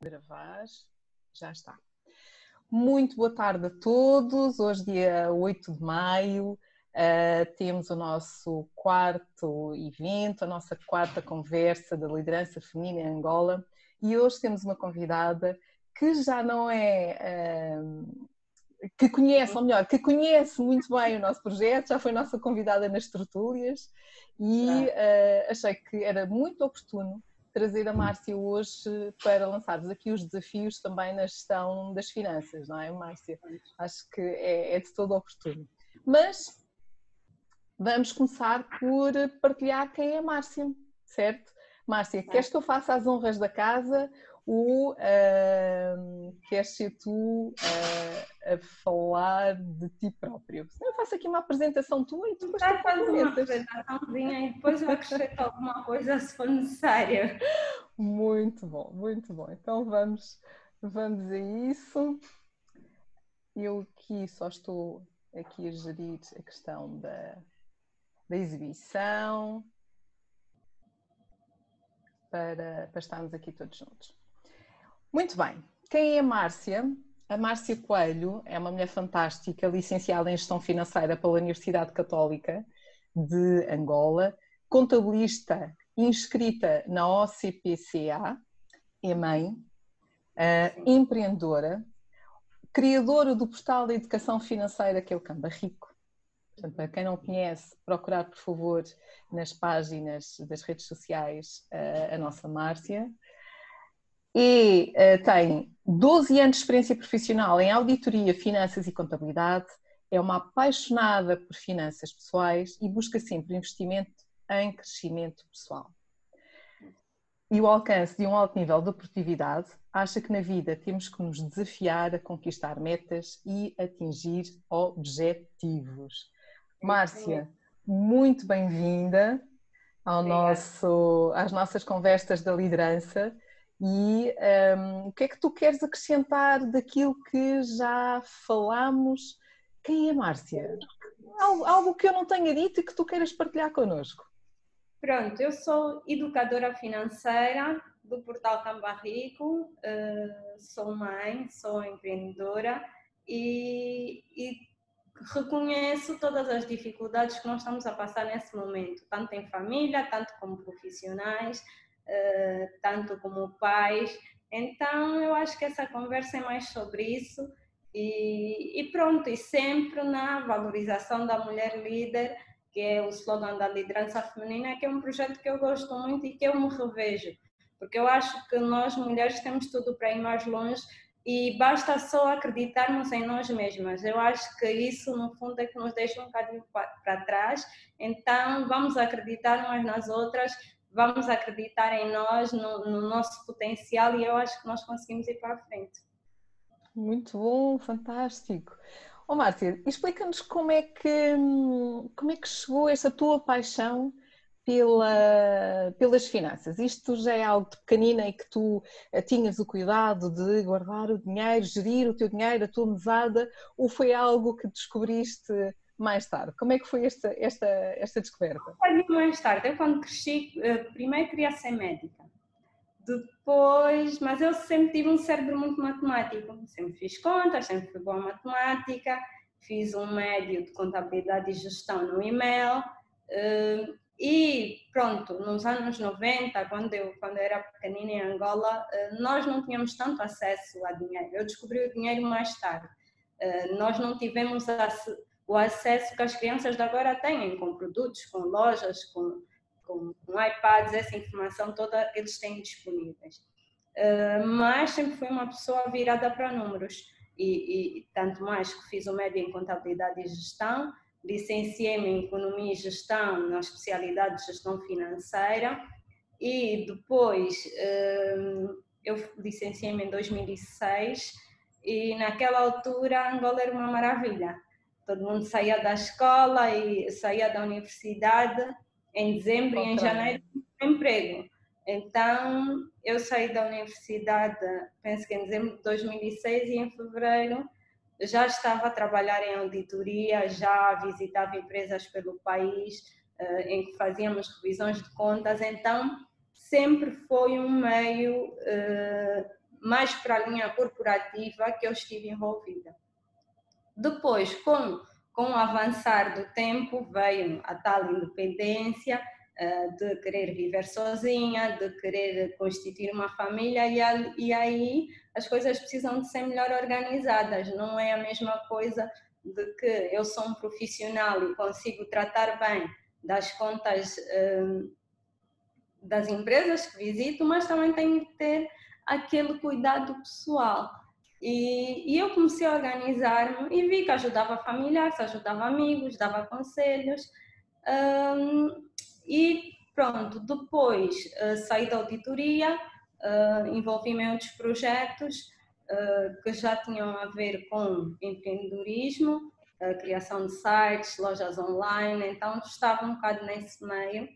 Gravar, já está. Muito boa tarde a todos. Hoje, dia 8 de maio, uh, temos o nosso quarto evento, a nossa quarta conversa da liderança feminina em Angola. E hoje temos uma convidada que já não é. Uh, que conhece, ou melhor, que conhece muito bem o nosso projeto, já foi nossa convidada nas tertúlias e uh, achei que era muito oportuno trazer a Márcia hoje para lançarmos aqui os desafios também na gestão das finanças, não é, Márcia? Acho que é, é de todo oportuno. Mas vamos começar por partilhar quem é a Márcia, certo? Márcia, queres que eu faça as honras da casa ou uh, queres ser tu uh, a falar de ti próprio? Eu faço aqui uma apresentação tua e tu depois Já faz uma apresentaçãozinha e depois eu acrescento alguma coisa se for necessário. Muito bom, muito bom. Então vamos, vamos a isso. Eu aqui só estou aqui a gerir a questão da, da exibição para, para estarmos aqui todos juntos. Muito bem. Quem é a Márcia? A Márcia Coelho é uma mulher fantástica, licenciada em Gestão Financeira pela Universidade Católica de Angola, contabilista inscrita na OCPCA, é mãe, uh, empreendedora, criadora do portal de educação financeira que é o Camba Rico. Portanto, para quem não conhece, procurar, por favor, nas páginas das redes sociais uh, a nossa Márcia e uh, tem 12 anos de experiência profissional em auditoria, finanças e contabilidade, é uma apaixonada por finanças pessoais e busca sempre investimento em crescimento pessoal. E o alcance de um alto nível de produtividade, acha que na vida temos que nos desafiar a conquistar metas e atingir objetivos. Márcia, muito bem-vinda ao nosso, às nossas conversas da liderança e um, o que é que tu queres acrescentar daquilo que já falamos? Quem é Márcia? Algo, algo que eu não tenha dito e que tu queiras partilhar connosco. Pronto, eu sou educadora financeira do portal Cambarrico, eh, sou mãe, sou empreendedora e, e reconheço todas as dificuldades que nós estamos a passar nesse momento, tanto em família, tanto como profissionais, uh, tanto como pais. Então, eu acho que essa conversa é mais sobre isso e, e, pronto, e sempre na valorização da mulher líder, que é o slogan da liderança feminina, que é um projeto que eu gosto muito e que eu me revejo, porque eu acho que nós mulheres temos tudo para ir mais longe e basta só acreditarmos em nós mesmas. Eu acho que isso, no fundo, é que nos deixa um bocadinho para trás. Então, vamos acreditar umas nas outras, vamos acreditar em nós, no, no, nosso potencial e eu acho que nós conseguimos ir para a frente. Muito bom, fantástico. Ó Márcia, explica-nos como é que como é que chegou essa tua paixão pela, pelas finanças. Isto já é algo de pequenina e que tu eh, tinhas o cuidado de guardar o dinheiro, gerir o teu dinheiro, a tua mesada, ou foi algo que descobriste mais tarde? Como é que foi esta, esta, esta descoberta? Foi mais tarde. Eu, quando cresci, eh, primeiro queria ser médica. Depois, mas eu sempre tive um cérebro muito matemático. Sempre fiz contas, sempre fui boa matemática. Fiz um médio de contabilidade e gestão no e-mail. Eh, e pronto, nos anos 90, quando eu, quando eu era pequenina em Angola, eh, nós não tínhamos tanto acesso a dinheiro. Eu descobri o dinheiro mais tarde. Nós não tivemos o acesso que as crianças de agora têm com produtos, com lojas, com, com, com iPads, essa informação toda eles têm disponíveis. Uh, mas sempre fui uma pessoa virada para números e, e, tanto mais que fiz o médio em contabilidade e gestão, licenciei-me em economia e gestão na especialidade de gestão financeira e depois uh, eu licenciei-me em 2006 e naquela altura Angola era uma maravilha todo mundo saía da escola e saía da universidade em dezembro e em janeiro emprego. Então, eu saí da universidade, penso que em dezembro de 2006 e em fevereiro já estava a trabalhar em auditoria, já visitava empresas pelo país uh, em que fazíamos revisões de contas. Então, sempre foi um meio uh, mais para a linha corporativa que eu estive envolvida. Depois, com, com o avançar do tempo, veio a tal independência uh, de querer viver sozinha, de querer constituir uma família, e, aí as coisas precisam de ser melhor organizadas. Não é a mesma coisa de que eu sou um profissional e consigo tratar bem das contas uh, das empresas que visito, mas também tenho que ter aquele cuidado pessoal. E, e eu comecei a organizar-me e vi que ajudava familiares, ajudava amigos, dava conselhos. Um, e pronto, depois uh, saí da auditoria, uh, envolvi-me em outros projetos uh, que já tinham a ver com empreendedorismo, criação de sites, lojas online, então estava um bocado nesse meio.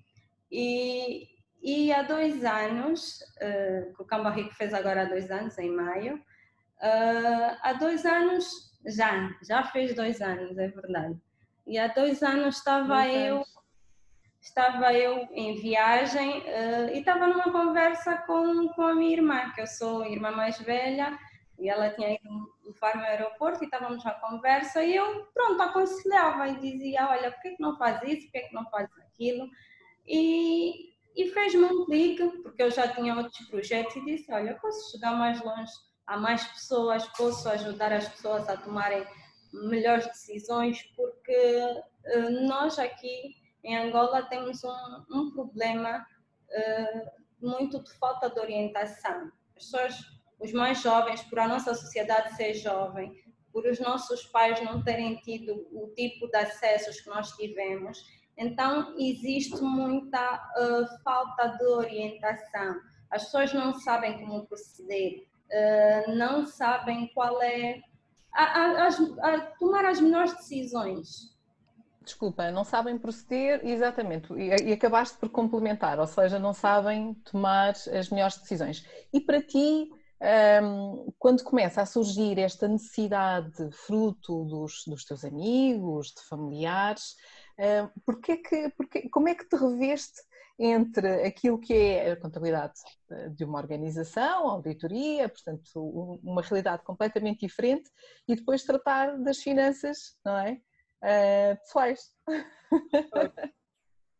E, e há dois anos, que o Camba Rico fez agora há dois anos, em maio, uh, há dois anos, já, já fez dois anos, é verdade. E há dois anos estava eu estava eu em viagem uh, e estava numa conversa com, com a minha irmã, que eu sou a irmã mais velha, e ela tinha ido levar-me ao aeroporto e estávamos à conversa e eu, pronto, aconselhava e dizia, olha, por que, que não faz isso, por que, que não faz aquilo? E, e fez-me um clique, porque eu já tinha outros projetos, e disse: Olha, posso chegar mais longe a mais pessoas, posso ajudar as pessoas a tomarem melhores decisões, porque uh, nós aqui em Angola temos um, um problema uh, muito de falta de orientação. As pessoas, os mais jovens, por a nossa sociedade ser jovem, por os nossos pais não terem tido o tipo de acessos que nós tivemos, então, existe muita uh, falta de orientação. As pessoas não sabem como proceder, uh, não sabem qual é. A, a, a, a, tomar as melhores decisões. Desculpa, não sabem proceder, exatamente, e, e acabaste por complementar, ou seja, não sabem tomar as melhores decisões. E para ti, um, quando começa a surgir esta necessidade fruto dos, dos teus amigos, de familiares, porque que, porque, como é que te reveste entre aquilo que é a contabilidade eh, de uma organização, auditoria, portanto, uma realidade completamente diferente, e depois tratar das finanças, não é? Uh, pessoais.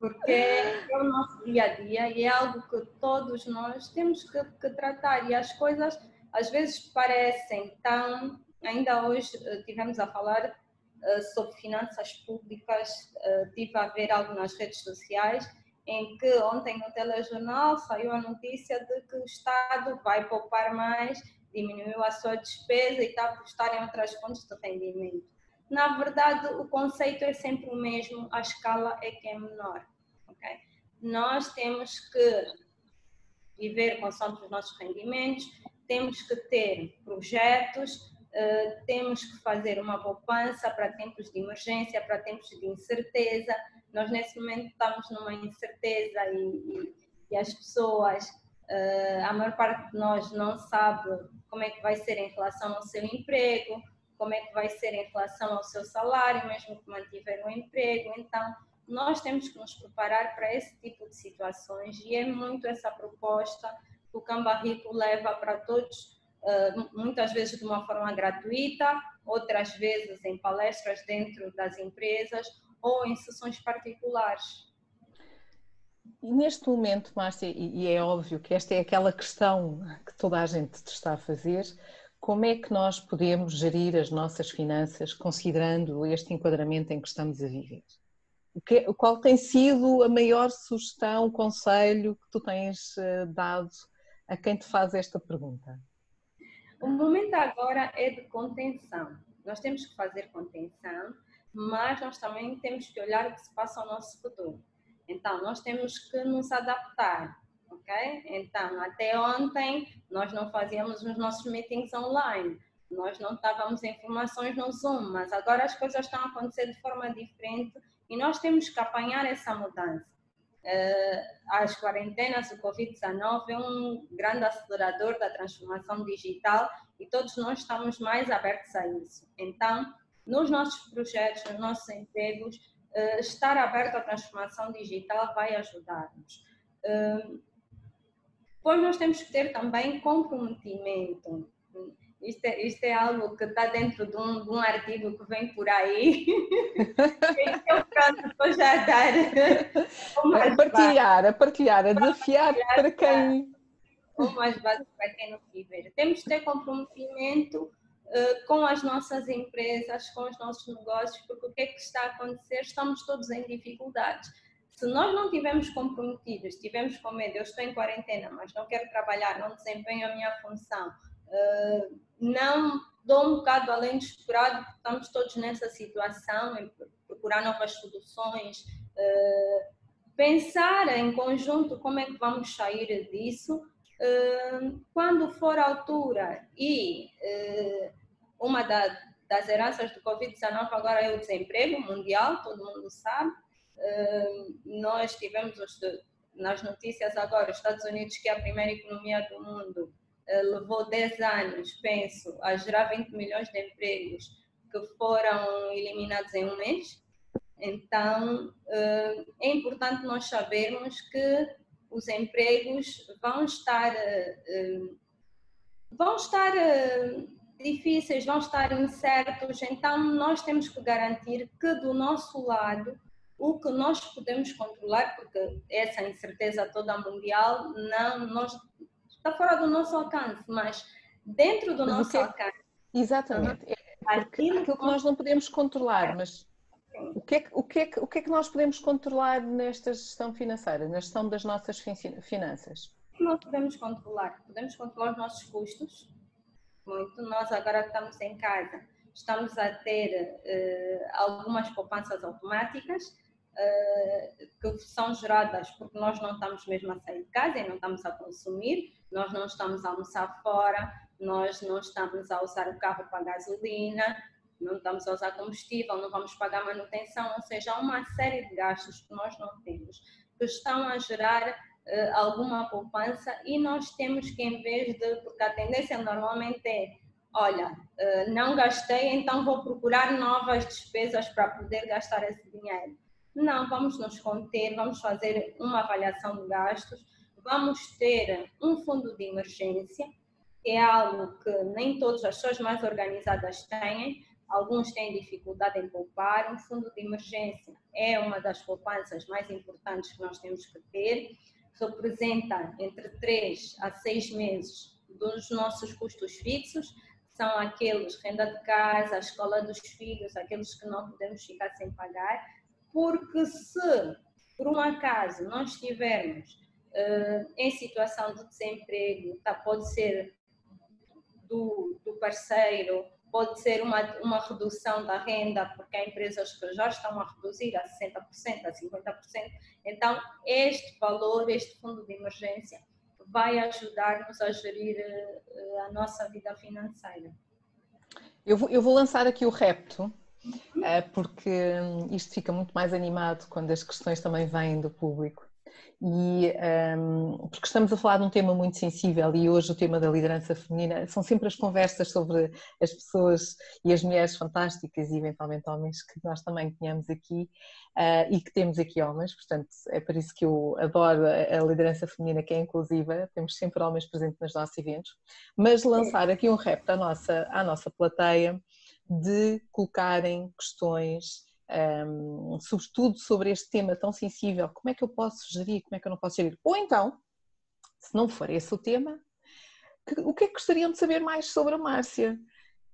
Porque é o nosso dia a dia e é algo que todos nós temos que, que tratar, e as coisas às vezes parecem tão. Ainda hoje eh, tivemos a falar sobre finanças públicas, tive a ver algo nas redes sociais, em que ontem no telejornal saiu a notícia de que o Estado vai poupar mais, diminuiu a sua despesa e está a apostar em outras fontes de rendimento. Na verdade, o conceito é sempre o mesmo, a escala é que é menor. Okay? Nós temos que viver com os nossos rendimentos, temos que ter projetos, uh, temos que fazer uma poupança para tempos de emergência, para tempos de incerteza. Nós, nesse momento, estamos numa incerteza e, e, e as pessoas, uh, a maior parte de nós não sabe como é que vai ser em relação ao seu emprego, como é que vai ser em relação ao seu salário, mesmo que mantiver o emprego. Então, nós temos que nos preparar para esse tipo de situações e é muito essa proposta que o Cambarrico leva para todos muitas vezes de uma forma gratuita, outras vezes em palestras dentro das empresas ou em sessões particulares. E neste momento, Márcia, e é óbvio que esta é aquela questão que toda a gente está a fazer, como é que nós podemos gerir as nossas finanças considerando este enquadramento em que estamos a viver? Qual tem sido a maior sugestão, conselho que tu tens dado a quem te faz esta pergunta? O momento agora é de contenção. Nós temos que fazer contenção, mas nós também temos que olhar o que se passa ao nosso futuro. Então, nós temos que nos adaptar, ok? Então, até ontem, nós não fazíamos os nossos meetings online, nós não estávamos informações no Zoom, mas agora as coisas estão a acontecer de forma diferente e nós temos que apanhar essa mudança. Eh, as quarentenas, o Covid-19 é um grande acelerador da transformação digital e todos nós estamos mais abertos a isso. Então, nos nossos projetos, nos nossos empregos, eh, estar aberto à transformação digital vai ajudar-nos. Eh, Depois nós temos que ter também comprometimento. Isto é, isto é algo que está dentro de um, de um artigo que vem por aí. então, pronto, vou já dar. A partilhar, a partilhar, a desafiar para quem. O mais básico para quem não tiver. Temos que ter comprometimento uh, com as nossas empresas, com os nossos negócios, porque o que é que está a acontecer? Estamos todos em dificuldades. Se nós não tivermos comprometidos, estivermos com medo, eu estou em quarentena, mas não quero trabalhar, não desempenho a minha função, não dou um bocado além do esperado, porque estamos todos nessa situação, em procurar novas soluções, uh, pensar em conjunto como é que vamos sair disso. Uh, quando for a altura e uh, uma da, das heranças do Covid-19 agora é o desemprego mundial, todo mundo sabe. nós tivemos os, nas notícias agora, os Estados Unidos, que é a primeira economia do mundo, eh, levou 10 anos, penso, a gerar 20 milhões de empregos que foram eliminados em um mês. Então, eh, é importante nós sabermos que os empregos vão estar, eh, vão estar difíceis, vão estar incertos, então nós temos que garantir que do nosso lado o que nós podemos controlar, porque essa incerteza toda mundial, não, nós está fora do nosso alcance, mas dentro do mas nosso que... alcance. Exatamente. É aquilo, aquilo que nós não podemos controlar, mas o que, é que, o, que é que, o que é que nós podemos controlar nesta gestão financeira, na gestão das nossas finanças? O que nós podemos controlar? Podemos controlar os nossos custos. Muito. Nós agora estamos em casa, estamos a ter uh, algumas poupanças automáticas que são geradas porque nós não estamos mesmo a sair de casa e não estamos a consumir, nós não estamos a almoçar fora, nós não estamos a usar o carro para gasolina, não estamos a usar combustível, não vamos pagar manutenção, ou seja, há uma série de gastos que nós não temos, que estão a gerar uh, alguma poupança e nós temos que, em vez de, porque a tendência normalmente é, olha, uh, não gastei, então vou procurar novas despesas para poder gastar esse dinheiro. Não, vamos nos conter, vamos fazer uma avaliação de gastos, vamos ter um fundo de emergência, que é algo que nem todas as pessoas mais organizadas têm, alguns têm dificuldade em poupar. Um fundo de emergência é uma das poupanças mais importantes que nós temos que ter, representa entre 3 a 6 meses dos nossos custos fixos, são aqueles renda de casa, a escola dos filhos, aqueles que não podemos ficar sem pagar porque se por um acaso nós estivermos uh, em situação de desemprego, tá, pode ser do, do parceiro, pode ser uma, uma redução da renda, porque há empresas que já estão a reduzir a 60%, a 50%. Então, este valor, este fundo de emergência, vai ajudar-nos a gerir uh, a nossa vida financeira. Eu vou, eu vou lançar aqui o repto, porque isto fica muito mais animado quando as questões também vêm do público. E um, porque estamos a falar de um tema muito sensível e hoje o tema da liderança feminina são sempre as conversas sobre as pessoas e as mulheres fantásticas e eventualmente homens que nós também tenhamos aqui uh, e que temos aqui homens, portanto é por isso que eu adoro a liderança feminina que é inclusiva, temos sempre homens presentes nos nossos eventos, mas lançar aqui um repto à nossa, à nossa plateia de colocarem questões, um, sobretudo sobre este tema tão sensível, como é que eu posso gerir, como é que eu não posso gerir? Ou então, se não for esse o tema, o que é que gostariam de saber mais sobre a Márcia?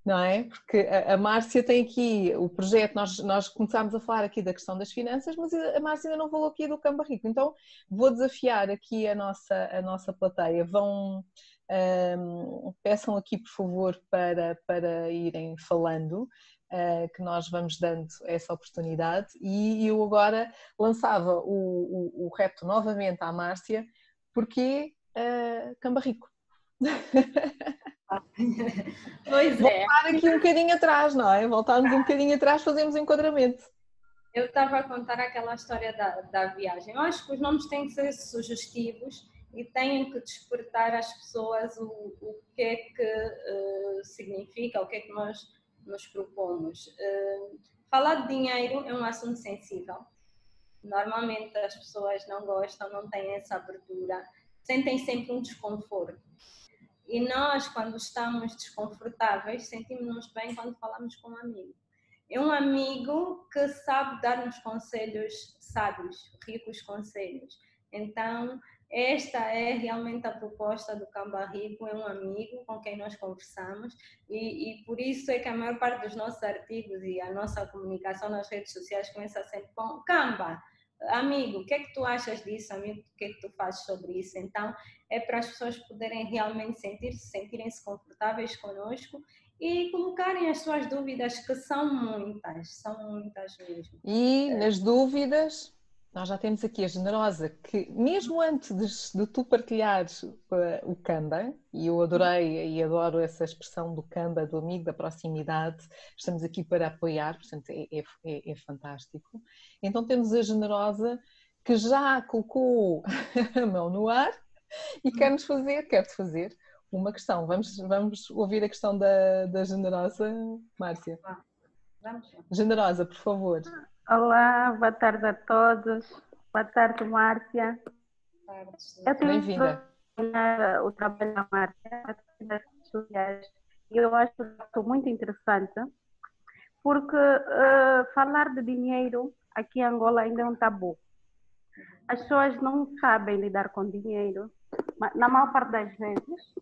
Não é? Porque a, Márcia tem aqui o projeto, nós, nós começámos a falar aqui da questão das finanças, mas a Márcia ainda não falou aqui do Campo Rico, então vou desafiar aqui a nossa, a nossa plateia, vão um, peçam aqui, por favor, para, para irem falando, uh, que nós vamos dando essa oportunidade. E eu agora lançava o, o, o repto novamente à Márcia, porque uh, Cambarrico. Pois é. Voltar aqui um bocadinho atrás, não é? Voltarmos um bocadinho atrás, fazemos um enquadramento. Eu estava a contar aquela história da, da viagem. Eu acho que os nomes têm que ser sugestivos e têm que despertar às pessoas o, o que é que uh, significa, o que é que nós nos propomos. Uh, falar de dinheiro é um assunto sensível. Normalmente as pessoas não gostam, não têm essa abertura. sentem sempre um desconforto. E nós, quando estamos desconfortáveis, sentimos-nos bem quando falamos com um amigo. É um amigo que sabe dar-nos conselhos sábios, ricos conselhos. Então, esta é realmente a proposta do Camba Rico, é um amigo com quem nós conversamos e, e, por isso é que a maior parte dos nossos artigos e a nossa comunicação nas redes sociais começa sempre com Camba, amigo, o que é que tu achas disso, amigo, o que é que tu fazes sobre isso? Então, é para as pessoas poderem realmente sentir-se, sentirem-se confortáveis conosco e colocarem as suas dúvidas, que são muitas, são muitas mesmo. E nas dúvidas, nós já temos aqui a generosa que, mesmo antes de, de tu partilhares uh, o Canva, e eu adorei e adoro essa expressão do Canva, do amigo, da proximidade, estamos aqui para apoiar, portanto é, é, é, é fantástico. Então temos a generosa que já colocou a mão no ar e quer-nos fazer, quer-te fazer uma questão. Vamos, vamos ouvir a questão da, da generosa, Márcia. Generosa, por favor. Olá, boa tarde a todos. Boa tarde, Márcia. Bem-vinda. O trabalho da Márcia e eu acho muito interessante porque uh, falar de dinheiro aqui em Angola ainda é um tabu. As pessoas não sabem lidar com dinheiro, na maior parte das vezes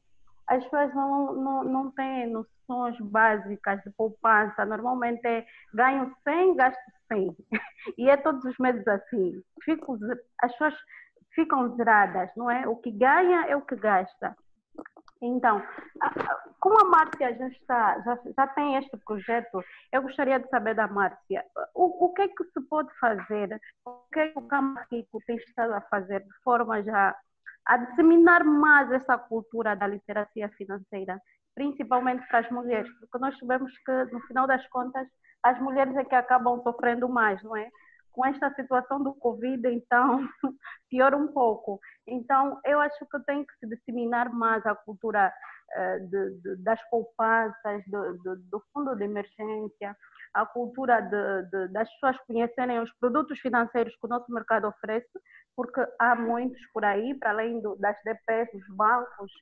as pessoas não, não, não têm noções básicas de poupança. Normalmente é ganho 100, gasto 100. E é todos os meses assim. Fico, as pessoas ficam zeradas, não é? O que ganha é o que gasta. Então, como a Márcia já está, já, já tem este projeto, eu gostaria de saber da Márcia, o, o que é que se pode fazer, o que é que o Câmara Rico tem estado a fazer de forma já a disseminar mais essa cultura da literacia financeira, principalmente para as mulheres, porque nós sabemos que, no final das contas, as mulheres é que acabam sofrendo mais, não é? Com esta situação do Covid, então, piora um pouco. Então, eu acho que tem que se disseminar mais a cultura uh, de, de, das poupanças, do, do, do, fundo de emergência, a cultura de, das pessoas conhecerem os produtos financeiros que o nosso mercado oferece, porque há muitos por aí, para além do, das DPs, dos bancos,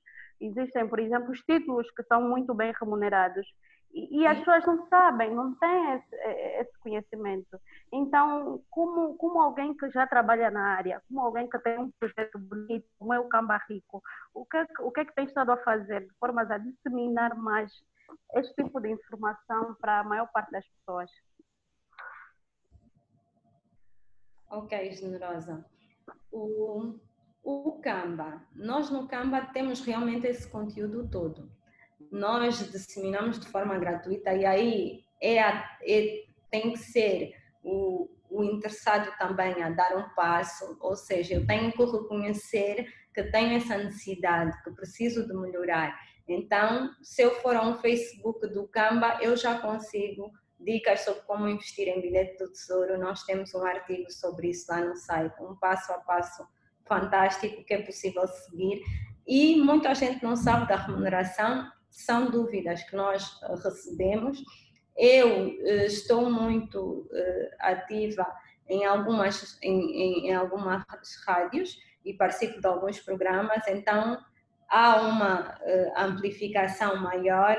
existem, por exemplo, os títulos que são muito bem remunerados. E, e as pessoas não sabem, não têm esse, esse, conhecimento. Então, como, como alguém que já trabalha na área, como alguém que tem um projeto bonito, como é o Camba Rico, o que, é o que é que tem estado a fazer de formas a disseminar mais este tipo de informação para a maior parte das pessoas? Ok, generosa o, o Canva. Nós no Canva temos realmente esse conteúdo todo. Nós disseminamos de forma gratuita e aí é, é tem que ser o, o interessado também a dar um passo, ou seja, eu tenho que reconhecer que tenho essa necessidade, que preciso de melhorar. Então, se eu for a um Facebook do Canva, eu já consigo dicas sobre como investir em bilhete do tesouro. Nós temos um artigo sobre isso lá no site, um passo a passo fantástico que é possível seguir. E muita gente não sabe da remuneração, são dúvidas que nós eh, recebemos. Eu eh, estou muito eh, ativa em algumas, em, em, algumas rádios e participo de alguns programas, então há uma amplificação maior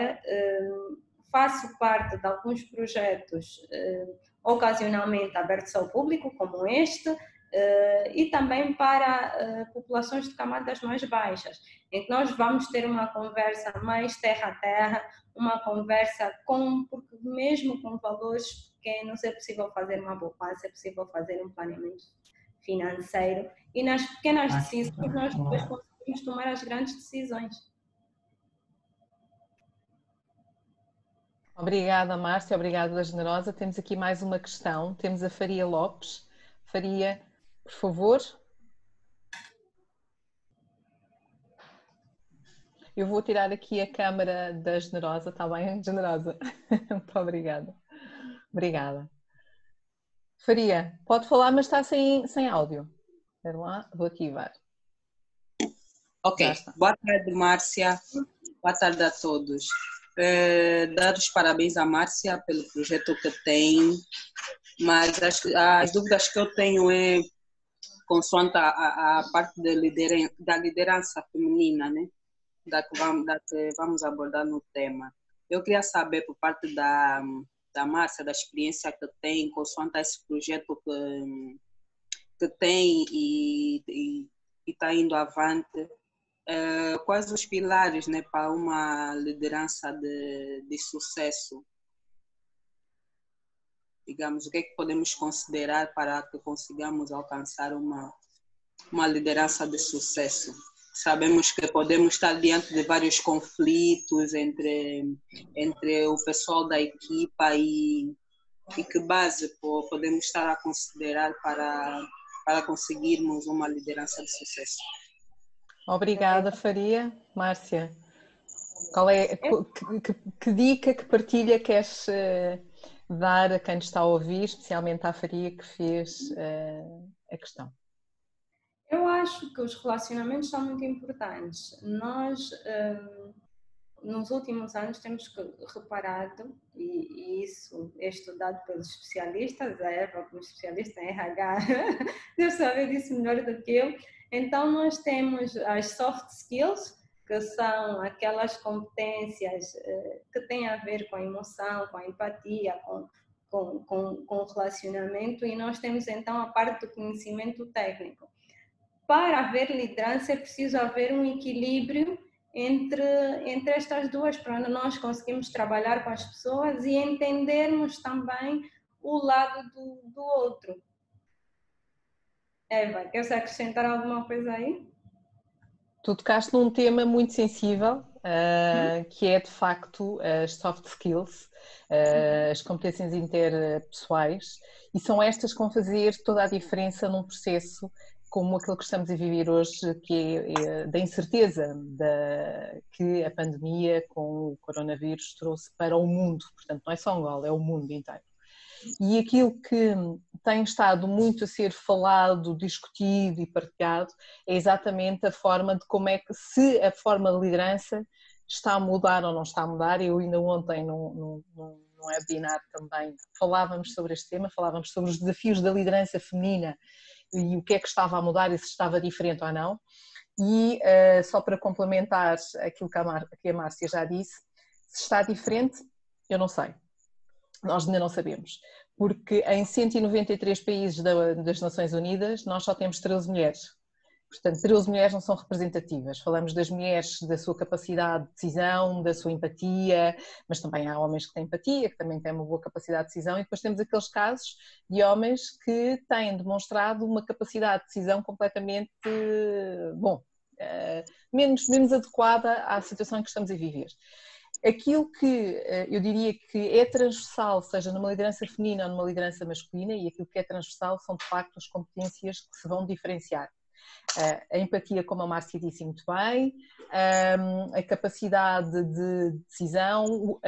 faço parte de alguns projetos eh, ocasionalmente abertos ao público, como este, eh, e também para eh, populações de camadas mais baixas, em que nós vamos ter uma conversa mais terra a terra, uma conversa com, porque mesmo com valores pequenos é possível fazer uma poupança, é possível fazer um planeamento financeiro, e nas pequenas decisões nós depois conseguimos tomar as grandes decisões. Obrigada, Márcia, obrigada, Generosa. Temos aqui mais uma questão. Temos a Faria Lopes. Faria, por favor. Eu vou tirar aqui a câmara da Generosa, está bem, Generosa? Muito obrigada. Obrigada. Faria, pode falar, mas está sem, sem áudio. Espera lá, vou ativar. Ok, boa tarde, Márcia. Boa tarde a todos é, dar os parabéns à Márcia pelo projeto que tem, mas as, as dúvidas que eu tenho é consoante a, a, a parte da liderança, da liderança feminina, né? Da que, vamos, da que vamos abordar no tema. Eu queria saber, por parte da, da Márcia, da experiência que tem, consoante esse projeto que, que tem e está indo avante, uh, quais os pilares né, para uma liderança de, de sucesso? Digamos, o que é que podemos considerar para que consigamos alcançar uma, uma liderança de sucesso? Sabemos que podemos estar diante de vários conflitos entre, entre o pessoal da equipa e, e que base podemos estar a considerar para, para conseguirmos uma liderança de sucesso. Obrigada, Faria. Márcia, qual é, que, que, que dica, que partilha queres uh, dar a quem está a ouvir, especialmente à Faria que fez uh, a questão? Eu acho que os relacionamentos são muito importantes. Nós, um, nos últimos anos, temos reparado, e, e, isso é estudado pelos especialistas, a Eva, como especialista em RH, deve saber disso melhor do que eu. Então, nós temos as soft skills, que são aquelas competências uh, que têm a ver com a emoção, com a empatia, com, com, com, com o relacionamento, e nós temos então a parte do conhecimento técnico para haver liderança é preciso haver um equilíbrio entre, entre estas duas, para nós conseguimos trabalhar com as pessoas e entendermos também o lado do, do outro. Eva, queres acrescentar alguma coisa aí? Tu tocaste num tema muito sensível, uh, que é de facto as soft skills, uh, as competências interpessoais, e são estas que vão fazer toda a diferença num processo como aquilo que estamos a viver hoje, que é, é da incerteza da, que a pandemia com o coronavírus trouxe para o mundo. Portanto, não é só Angola, é o mundo inteiro. E aquilo que tem estado muito a ser falado, discutido e partilhado é exatamente a forma de como é que, se a forma de liderança está a mudar ou não está a mudar. Eu ainda ontem, num, num, num webinar também, falávamos sobre este tema, falávamos sobre os desafios da liderança feminina e o que é que estava a mudar e se estava diferente ou não. E uh, só para complementar aquilo que a, Mar, que a Márcia já disse, se está diferente, eu não sei. Nós ainda não sabemos. Porque em 193 países da, das Nações Unidas nós só temos 13 mulheres. Portanto, 13 mulheres não são representativas. Falamos das mulheres, da sua capacidade de decisão, da sua empatia, mas também há homens que têm empatia, que também têm uma boa capacidade de decisão, e depois temos aqueles casos de homens que têm demonstrado uma capacidade de decisão completamente, bom, eh, menos, menos adequada à situação em que estamos a viver. Aquilo que eh, eu diria que é transversal, seja numa liderança feminina ou numa liderança masculina, e aquilo que é transversal são de facto as competências que se vão diferenciar. A empatia, como a Márcia disse muito bem, a capacidade de decisão,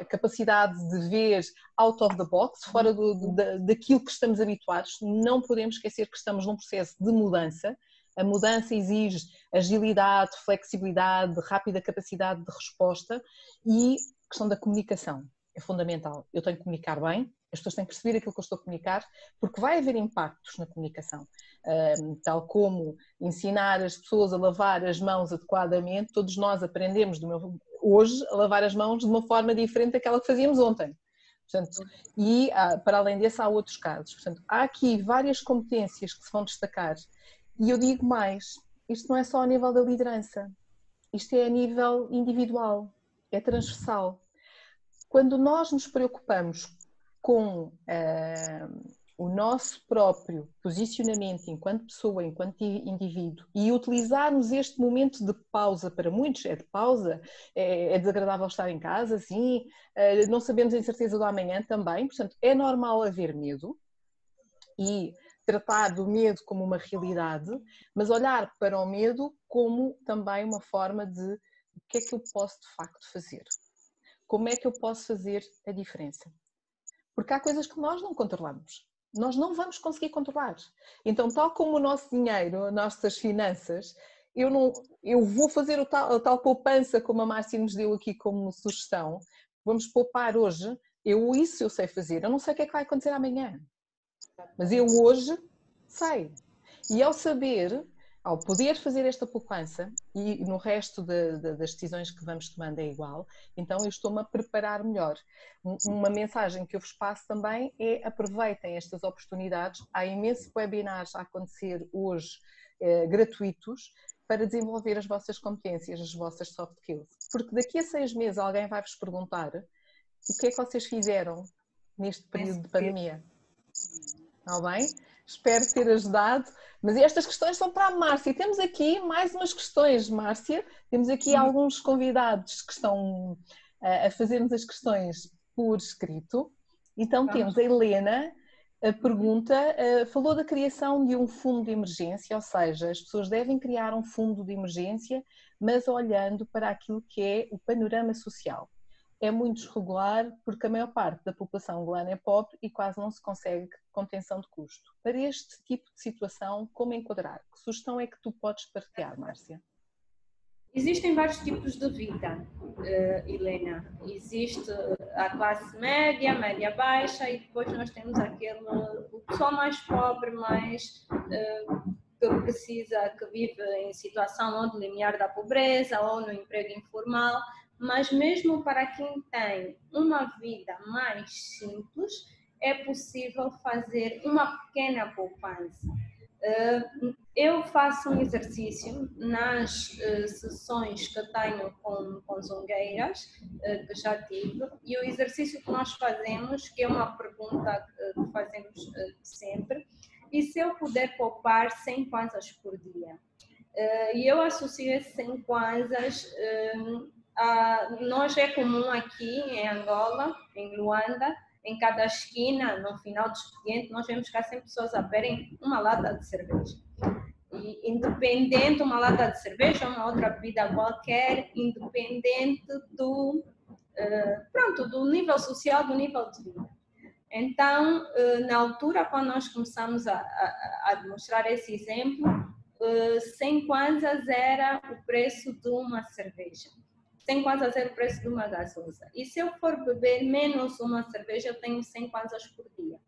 a capacidade de ver out of the box, fora do, daquilo que estamos habituados. Não podemos esquecer que estamos num processo de mudança. A mudança exige agilidade, flexibilidade, rápida capacidade de resposta e a questão da comunicação é fundamental. Eu tenho que comunicar bem, as pessoas têm que perceber aquilo que eu estou a comunicar, porque vai haver impactos na comunicação. Um, tal como ensinar as pessoas a lavar as mãos adequadamente, todos nós aprendemos meu, hoje a lavar as mãos de uma forma diferente daquela que fazíamos ontem. Portanto, e para além desse, há outros casos. Portanto, há aqui várias competências que se vão destacar. E eu digo mais: isto não é só a nível da liderança, isto é a nível individual, é transversal. Quando nós nos preocupamos com uh, o nosso próprio posicionamento enquanto pessoa, enquanto indivíduo e utilizarmos este momento de pausa, para muitos é de pausa, é, é desagradável estar em casa, sim, uh, não sabemos a incerteza do amanhã também, portanto é normal haver medo e tratar do medo como uma realidade, mas olhar para o medo como também uma forma de o que é que eu posso de facto fazer. Como é que eu posso fazer a diferença? Porque há coisas que nós não controlamos. Nós não vamos conseguir controlar. Então, tal como o nosso dinheiro, as nossas finanças, eu, não, eu vou fazer o tal, a tal poupança como a Márcia nos deu aqui como sugestão. Vamos poupar hoje. Eu isso eu sei fazer. Eu não sei o que é que vai acontecer amanhã. Mas eu hoje sei. E ao saber, ao poder fazer esta poupança, e no resto de, de, das decisões que vamos tomando é igual, então eu estou-me a preparar melhor. Uma mensagem que eu vos passo também é aproveitem estas oportunidades. Há imensos webinars a acontecer hoje eh, gratuitos para desenvolver as vossas competências, as vossas soft skills. Porque daqui a seis meses alguém vai vos perguntar o que é que vocês fizeram neste período de pandemia. Está bem? Espero ter ajudado. Mas estas questões são para a Márcia. Temos aqui mais umas questões, Márcia. Temos aqui uhum. alguns convidados que estão eh, a fazer-nos as questões por escrito. Então Vamos. temos a Helena, a pergunta uh, falou da criação de um fundo de emergência, ou seja, as pessoas devem criar um fundo de emergência, mas olhando para aquilo que é o panorama social. É muito desregular porque a maior parte da população angolana é pobre e quase não se consegue contenção de custo. Para este tipo de situação, como enquadrar? Que sugestão é que tu podes partilhar, Márcia? Existem vários tipos de vida, uh, Helena. Existe a classe média, média baixa e depois nós temos aquele o pessoal mais pobre, mais uh, que precisa, que vive em situação ou de limiar da pobreza ou no emprego informal. Mas mesmo para quem tem uma vida mais simples, é possível fazer uma pequena poupança Uh, eu faço um exercício nas uh, sessões que tenho com, com uh, que já tive, e o exercício que nós fazemos, que é uma pergunta que fazemos sempre, e se eu puder poupar 100 kwanzas por dia? e eu associo esses 100 kwanzas, a, nós é comum aqui em Angola, em Luanda, em cada esquina, no final do expediente, nós vemos há sempre pessoas a beberem uma lata de cerveja. E independente, uma lata de cerveja, uma outra bebida qualquer, independente do, uh, pronto, do nível social, do nível de vida. Então, uh, na altura, quando nós começamos a, a, a demonstrar esse exemplo, uh, 100 kwanzas era o preço de uma cerveja tem quase a o preço de uma gasosa. E se eu for beber menos uma cerveja, eu tenho 100 kwanzas por dia.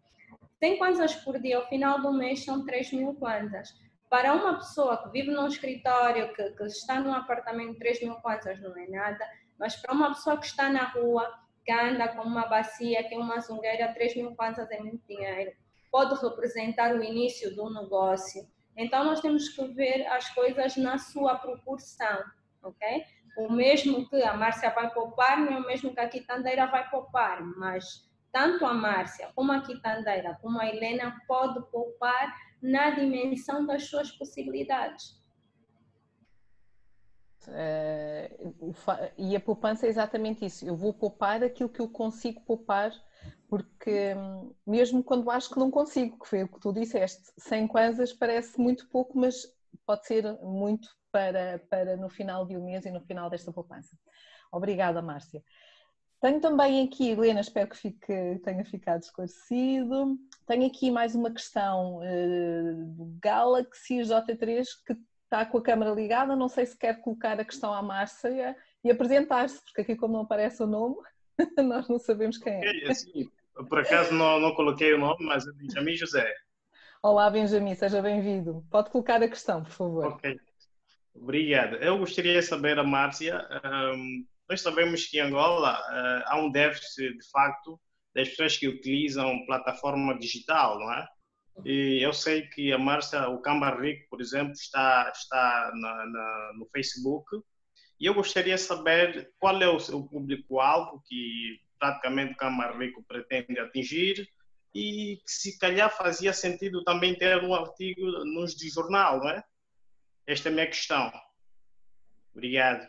100 kwanzas por dia, ao final do mês, são 3 mil kwanzas. Para uma pessoa que vive num escritório, que, que está num apartamento, 3 mil kwanzas não é nada, mas para uma pessoa que está na rua, que anda com uma bacia, que é uma zungueira, 3 mil kwanzas é muito dinheiro. Pode representar o início do negócio. Então, nós temos que ver as coisas na sua proporção, ok? O mesmo que a Márcia vai poupar não é o mesmo que a quitandeira vai poupar, mas tanto a Márcia como a quitandeira, como a Helena pode poupar na dimensão das suas possibilidades. Uh, e a poupança é exatamente isso. Eu vou poupar aquilo que eu consigo poupar, porque hum, mesmo quando acho que não consigo, que foi o que tu disseste, 100 kwanzas parece muito pouco, mas pode ser muito para, para no final de um mês e no final desta poupança. Obrigada, Márcia. Tenho também aqui, Helena, espero que fique, tenha ficado esclarecido. Tenho aqui mais uma questão uh, do Galaxy J3 que está com a câmera ligada. Não sei se quer colocar a questão à Márcia e apresentar-se, porque aqui, como não aparece o nome, nós não sabemos quem é. é assim, por acaso não, não coloquei o nome, mas é Benjamin José. Olá, Benjamin, seja bem-vindo. Pode colocar a questão, por favor. Ok. Obrigado. Eu gostaria de saber, a Márcia, um, nós sabemos que em Angola uh, há um déficit, de facto, das pessoas que utilizam plataforma digital, não é? E eu sei que a Márcia, o Camba Rico, por exemplo, está, está na, na, no Facebook. E eu gostaria de saber qual é o seu público-alvo que praticamente o Camba Rico pretende atingir e que se calhar fazia sentido também ter um artigo nos de jornal, não é? Esta é a minha questão. Obrigado.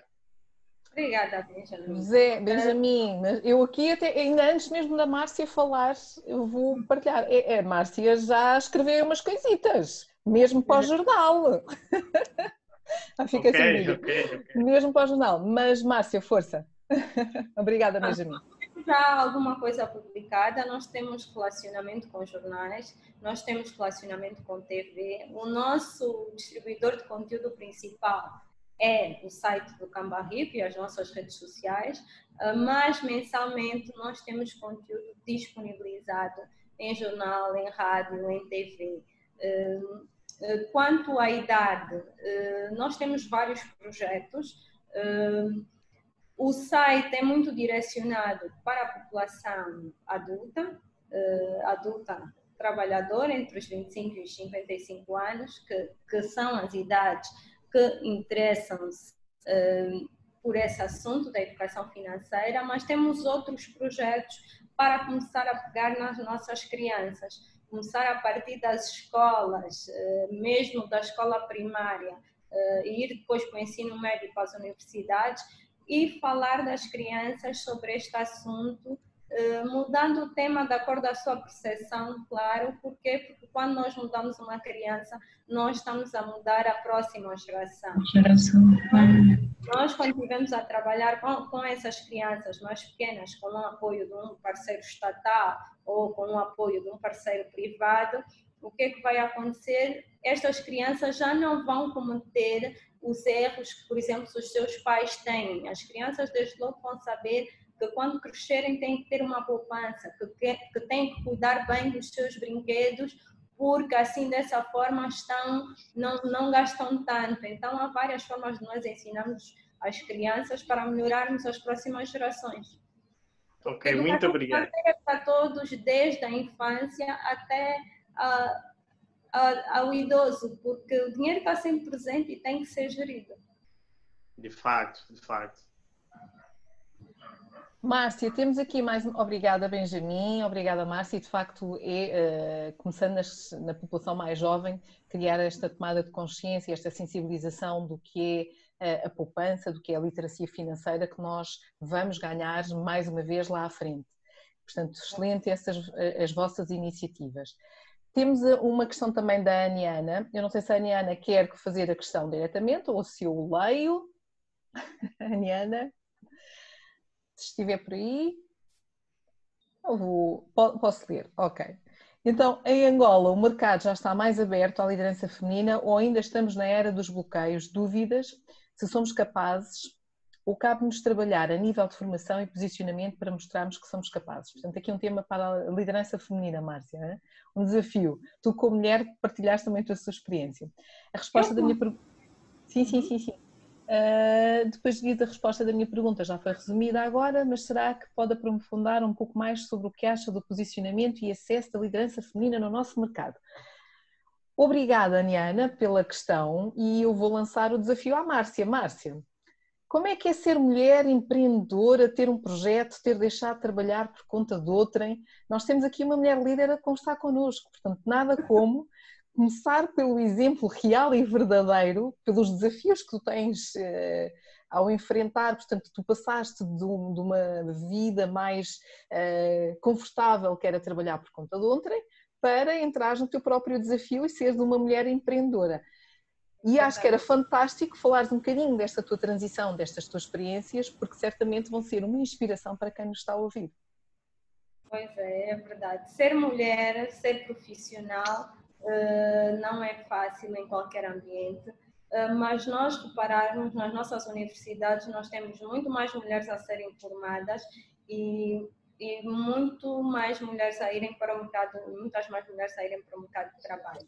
Obrigada, Benjamin. Zé, Benjamin, eu aqui até, ainda antes mesmo da Márcia falar, eu vou partilhar. É, é Márcia já escreveu umas coisitas, mesmo para o jornal. ah, fica okay, assim, okay, okay. mesmo para o jornal. Mas Márcia, força. Obrigada, Benjamin já alguma coisa publicada, nós temos relacionamento com jornais, nós temos relacionamento com TV. O nosso distribuidor de conteúdo principal é o site do Cambarrip e as nossas redes sociais, ah, mas mensalmente nós temos conteúdo disponibilizado em jornal, em rádio, em TV. Ah, quanto à idade, nós temos vários projetos. O site é muito direcionado para a população adulta, adulta trabalhadora entre os 25 e os 55 anos, que, que são as idades que interessam-se por esse assunto da educação financeira, mas temos outros projetos para começar a pegar nas nossas crianças, começar a partir das escolas, eh, mesmo da escola primária, eh, e ir depois para o ensino médio para as universidades e falar das crianças sobre este assunto eh, mudando o tema de acordo a sua percepção, claro, porque porque quando nós mudamos uma criança, nós estamos a mudar a próxima geração. geração. Nós, quando estivemos a trabalhar com, com essas crianças mais pequenas, com o apoio de um parceiro estatal ou com o apoio de um parceiro privado, o que é que vai acontecer? Estas crianças já não vão cometer os erros que, por exemplo, os seus pais têm. As crianças, desde logo, vão saber que quando crescerem têm que ter uma poupança, que, que têm que cuidar bem dos seus brinquedos, porque assim dessa forma estão, não, não gastam tanto. Então há várias formas de nós ensinarmos as crianças para melhorarmos as próximas gerações. Ok, muito obrigado. Para todos, desde a infância até a, a, ao idoso, porque o dinheiro está sempre presente e tem que ser gerido. De fato, de fato. Márcia, temos aqui mais. Obrigada, Benjamin. Obrigada, Márcia. E de facto, é, uh, começando nas, na população mais jovem, criar esta tomada de consciência, esta sensibilização do que é uh, a poupança, do que é a literacia financeira, que nós vamos ganhar mais uma vez lá à frente. Portanto, excelente essas as vossas iniciativas. Temos uma questão também da Aniana. Eu não sei se a Aniana quer fazer a questão diretamente ou se eu leio. Aniana se estiver por aí, eu vou, posso ler, ok. Então, em Angola, o mercado já está mais aberto à liderança feminina ou ainda estamos na era dos bloqueios, dúvidas, se somos capazes ou cabe-nos trabalhar a nível de formação e posicionamento para mostrarmos que somos capazes. Portanto, aqui um tema para a liderança feminina, Márcia, um desafio. Tu, como mulher, partilhaste também a sua experiência. A resposta da minha pergunta... Sim, sim, sim, sim. Uh, depois de a resposta da minha pergunta já foi resumida agora, mas será que pode aprofundar um pouco mais sobre o que acha do posicionamento e acesso da liderança feminina no nosso mercado? Obrigada, Aniana, pela questão e eu vou lançar o desafio à Márcia. Márcia, como é que é ser mulher empreendedora, ter um projeto, ter deixado de trabalhar por conta de outrem? Nós temos aqui uma mulher líder a constar connosco, portanto, nada como começar pelo exemplo real e verdadeiro, pelos desafios que tu tens eh, ao enfrentar, portanto, tu passaste de, um, de uma vida mais eh, confortável, que era trabalhar por conta de outrem, para entrar no teu próprio desafio e seres uma mulher empreendedora. E acho que era fantástico falares um bocadinho desta tua transição, destas tuas experiências, porque certamente vão ser uma inspiração para quem nos está a ouvir. Pois é, é verdade. Ser mulher, ser profissional, uh, não é fácil em qualquer ambiente, uh, mas nós repararmos nas nossas universidades, nós temos muito mais mulheres a serem formadas e, e muito mais mulheres a irem para o mercado, muitas mais mulheres a irem para o mercado de trabalho.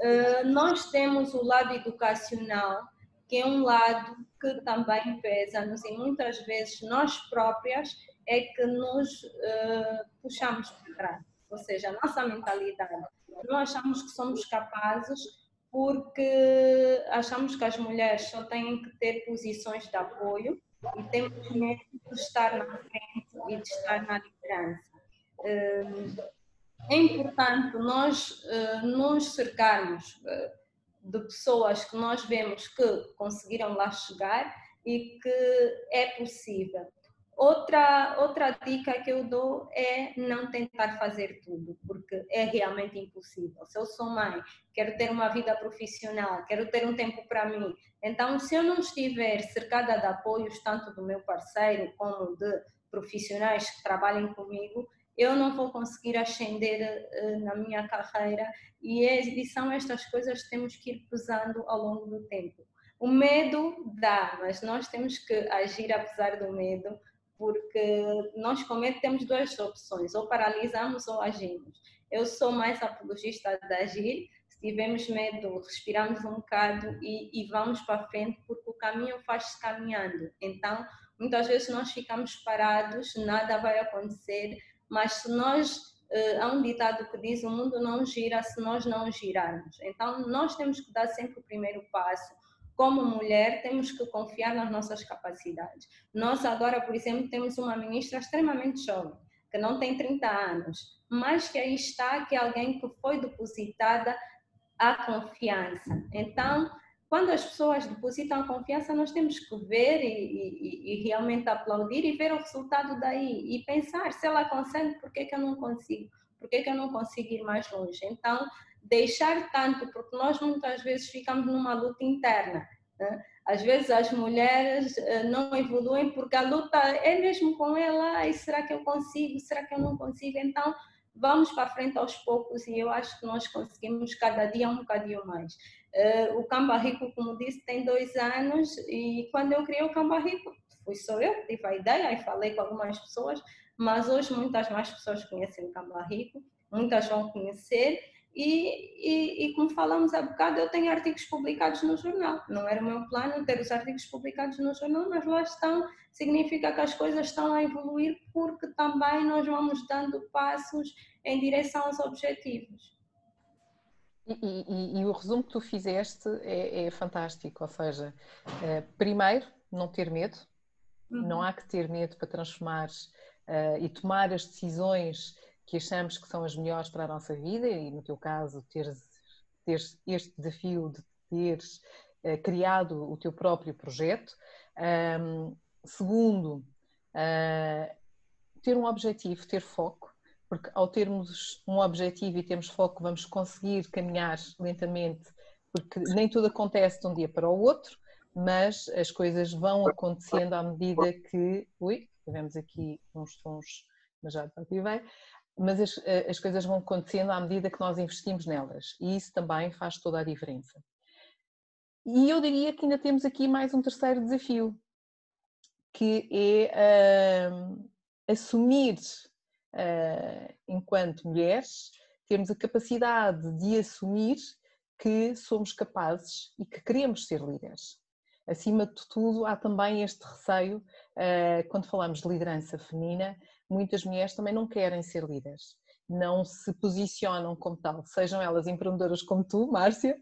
Uh, nós temos o lado educacional, que é um lado que também pesa-nos e muitas vezes nós próprias é que nos uh, puxamos para trás, ou seja, a nossa mentalidade não achamos que somos capazes porque achamos que as mulheres só têm que ter posições de apoio e temos mesmo de estar na frente e de estar na liderança. É importante nós eh, nos cercarmos eh, de pessoas que nós vemos que conseguiram lá chegar e que é possível. Outra, outra dica que eu dou é não tentar fazer tudo, porque é realmente impossível. Se eu sou mãe, quero ter uma vida profissional, quero ter um tempo para mim, então se eu não estiver cercada de apoios, tanto do meu parceiro como de profissionais que trabalhem comigo, eu não vou conseguir ascender uh, na minha carreira e, é, e são estas coisas que temos que ir pesando ao longo do tempo. O medo dá, mas nós temos que agir apesar do medo, porque nós com medo temos duas opções, ou paralisamos ou agimos. Eu sou mais apologista de agir, se tivemos medo, respiramos um bocado e, e vamos para frente porque o caminho faz-se caminhando. Então, muitas vezes nós ficamos parados, nada vai acontecer, mas se nós Uh, há um ditado que diz: o mundo não gira se nós não girarmos. Então, nós temos que dar sempre o primeiro passo. Como mulher, temos que confiar nas nossas capacidades. Nós, agora, por exemplo, temos uma ministra extremamente jovem, que não tem 30 anos, mas que aí está, que é alguém que foi depositada a confiança. Então, quando as pessoas depositam a confiança, nós temos que ver e, e, e, realmente aplaudir e ver o resultado daí e pensar se ela consegue, por que, que eu não consigo? Por que, que eu não consigo ir mais longe? Então, deixar tanto, porque nós muitas vezes ficamos numa luta interna. Né? Às vezes as mulheres eh, não evoluem porque a luta é mesmo com ela, e será que eu consigo? Será que eu não consigo? Então, vamos para frente aos poucos e eu acho que nós conseguimos cada dia um bocadinho mais. Uh, o Camba Rico, como disse, tem dois anos e quando eu criei o Camba Rico, fui só eu que tive a ideia e falei com algumas pessoas, mas hoje muitas mais pessoas conhecem o Camba Rico, muitas vão conhecer e, e, e, como falamos há bocado, eu tenho artigos publicados no jornal. Não era o meu plano ter os artigos publicados no jornal, mas lá estão. Significa que as coisas estão a evoluir porque também nós vamos dando passos em direção aos objetivos. E, e, o resumo que tu fizeste é, é fantástico, ou seja, uh, primeiro, não ter medo, uhum. não há que ter medo para transformar uh, e tomar as decisões que achamos que são as melhores para a nossa vida, e no teu caso, teres, teres este desafio de teres uh, criado o teu próprio projeto. Um, segundo, ter um objetivo, ter foco porque ao termos um objetivo e termos foco, vamos conseguir caminhar lentamente, porque nem tudo acontece de um dia para o outro, mas as coisas vão acontecendo à medida que. Ui, tivemos aqui uns sons, mas já desativei. Mas as, as coisas vão acontecendo à medida que nós investimos nelas, e isso também faz toda a diferença. E eu diria que ainda temos aqui mais um terceiro desafio, que é uh, assumir uh, enquanto mulheres, temos a capacidade de assumir que somos capazes e que queremos ser líderes. Acima de tudo, há também este receio, uh, quando falamos de liderança feminina, muitas mulheres também não querem ser líderes, não se posicionam como tal, sejam elas empreendedoras como tu, Márcia,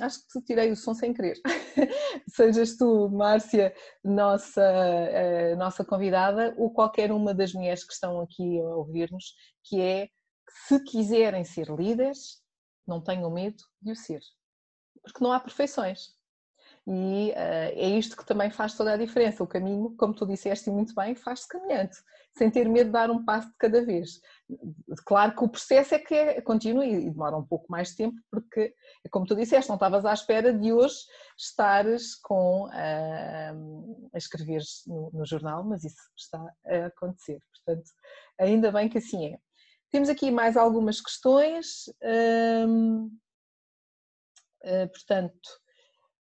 acho que tirei o som sem querer. Sejas tu, Márcia, nossa, uh, nossa convidada, ou qualquer uma das mulheres que estão aqui a ouvir-nos, que é se quiserem ser líderes, não tenham medo de o ser. Porque não há perfeições. E uh, é isto que também faz toda a diferença. O caminho, como tu disseste muito bem, faz-se caminhando, sem ter medo de dar um passo de cada vez. Claro que o processo é que é, continua e demora um pouco mais de tempo, porque, como tu disseste, não estavas à espera de hoje estares com, uh, a escrever no, no jornal, mas isso está a acontecer. Portanto, ainda bem que assim é. Temos aqui mais algumas questões. Uh, portanto,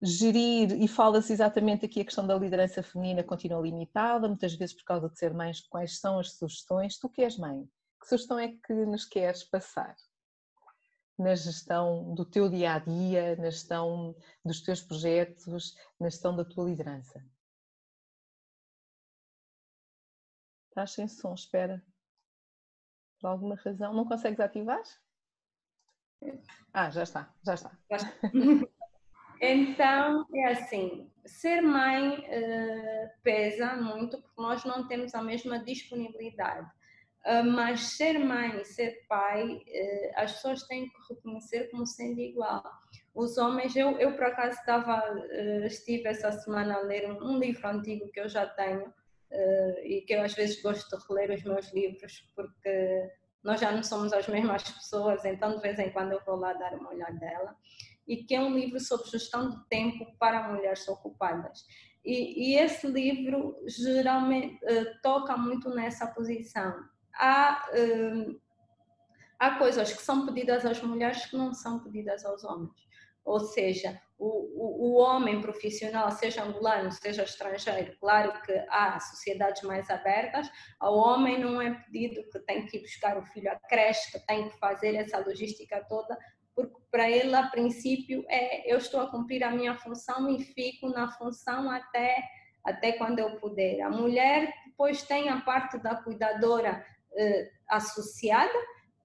gerir, e fala-se exatamente aqui a questão da liderança feminina continua limitada, muitas vezes por causa de ser mães, quais são as sugestões? Tu que és mãe, que sugestão é que nos queres passar? Na gestão do teu dia a dia, na gestão dos teus projetos, na gestão da tua liderança. Estás sem som, espera. Por alguma razão. Não consegues ativar? Ah, já está, já está. Já está. Então, é assim, ser mãe uh, pesa muito porque nós não temos a mesma disponibilidade. Uh, mas ser mãe e ser pai, uh, as pessoas têm que reconhecer como sendo igual. Os homens, eu, eu por acaso estava, estive essa semana a ler um, um, livro antigo que eu já tenho e que eu às vezes gosto de reler os meus livros porque nós já não somos as mesmas pessoas, então de vez em quando eu vou lá dar uma olhada dela e que é um livro sobre gestão de tempo para mulheres ocupadas. E, e esse livro geralmente uh, toca muito nessa posição. Há, uh, há coisas que são pedidas às mulheres que não são pedidas aos homens. Ou seja, o, o, o, homem profissional, seja angolano, seja estrangeiro, claro que há sociedades mais abertas, ao homem não é pedido que tem que ir buscar o filho à creche, que tem que fazer essa logística toda, porque para ele, a princípio, é eu estou a cumprir a minha função e fico na função até, até quando eu puder. A mulher depois tem a parte da cuidadora eh, associada,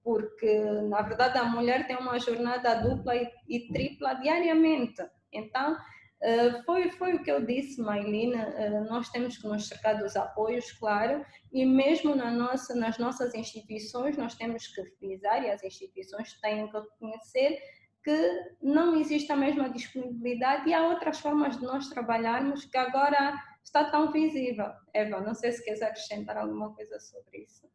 porque na verdade a mulher tem uma jornada dupla e, e tripla diariamente. Então, Uh, foi, foi o que eu disse, Mailina, uh, nós temos que nos cercar dos apoios, claro, e mesmo na nossa, nas nossas instituições nós temos que frisar, e as instituições têm que reconhecer que não existe a mesma disponibilidade e há outras formas de nós trabalharmos que agora está tão visível. Eva, não sei se queres acrescentar alguma coisa sobre isso.